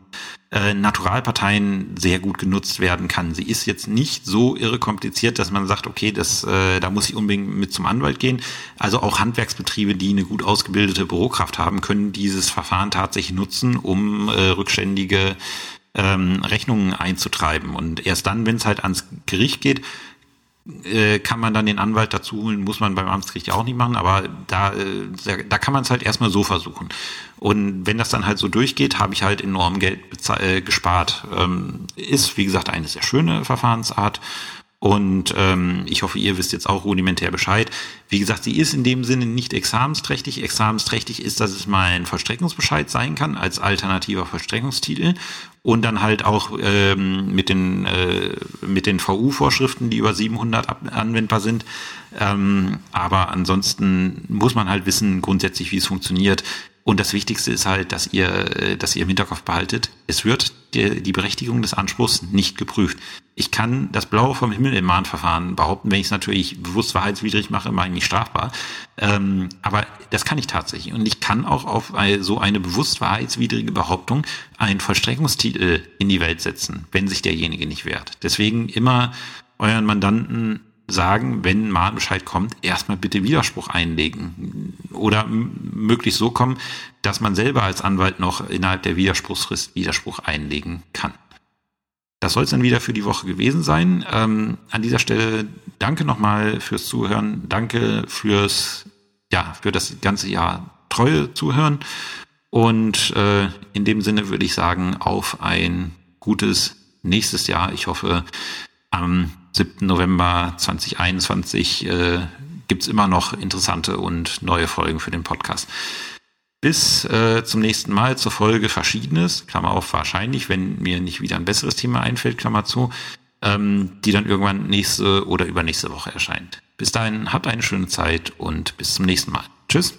A: äh, Naturalparteien sehr gut genutzt werden kann. Sie ist jetzt nicht so irre kompliziert, dass man sagt, okay, das, äh, da muss ich unbedingt mit zum Anwalt gehen. Also auch Handwerksbetriebe, die eine gut ausgebildete Bürokraft haben, können dieses Verfahren tatsächlich nutzen, um äh, rückständige ähm, Rechnungen einzutreiben. Und erst dann, wenn es halt ans Gericht geht, äh, kann man dann den Anwalt dazu holen, muss man beim Amtsgericht ja auch nicht machen, aber da, äh, da kann man es halt erstmal so versuchen. Und wenn das dann halt so durchgeht, habe ich halt enorm Geld äh, gespart. Ähm, ist, wie gesagt, eine sehr schöne Verfahrensart. Und ähm, ich hoffe, ihr wisst jetzt auch rudimentär Bescheid. Wie gesagt, sie ist in dem Sinne nicht examensträchtig. Examensträchtig ist, dass es mal ein Vollstreckungsbescheid sein kann als alternativer Vollstreckungstitel und dann halt auch ähm, mit den äh, mit den VU-Vorschriften, die über 700 ab anwendbar sind. Ähm, aber ansonsten muss man halt wissen grundsätzlich, wie es funktioniert. Und das Wichtigste ist halt, dass ihr, äh, dass ihr im Hinterkopf behaltet, es wird die, die Berechtigung des Anspruchs nicht geprüft. Ich kann das Blaue vom Himmel im Mahnverfahren behaupten, wenn ich es natürlich bewusst wahrheitswidrig mache, mache ich mich strafbar. Ähm, aber das kann ich tatsächlich. Und ich kann auch auf so eine bewusst wahrheitswidrige Behauptung einen Vollstreckungstitel in die Welt setzen, wenn sich derjenige nicht wehrt. Deswegen immer euren Mandanten sagen, wenn Mahnbescheid kommt, erstmal bitte Widerspruch einlegen oder möglichst so kommen, dass man selber als Anwalt noch innerhalb der Widerspruchsfrist Widerspruch einlegen kann. Das soll es dann wieder für die Woche gewesen sein. Ähm, an dieser Stelle danke nochmal fürs Zuhören. Danke fürs, ja, für das ganze Jahr treue Zuhören. Und äh, in dem Sinne würde ich sagen, auf ein gutes nächstes Jahr. Ich hoffe, am 7. November 2021 äh, gibt immer noch interessante und neue Folgen für den Podcast. Bis äh, zum nächsten Mal zur Folge Verschiedenes, Klammer auf wahrscheinlich, wenn mir nicht wieder ein besseres Thema einfällt, Klammer zu, ähm, die dann irgendwann nächste oder übernächste Woche erscheint. Bis dahin, habt eine schöne Zeit und bis zum nächsten Mal. Tschüss.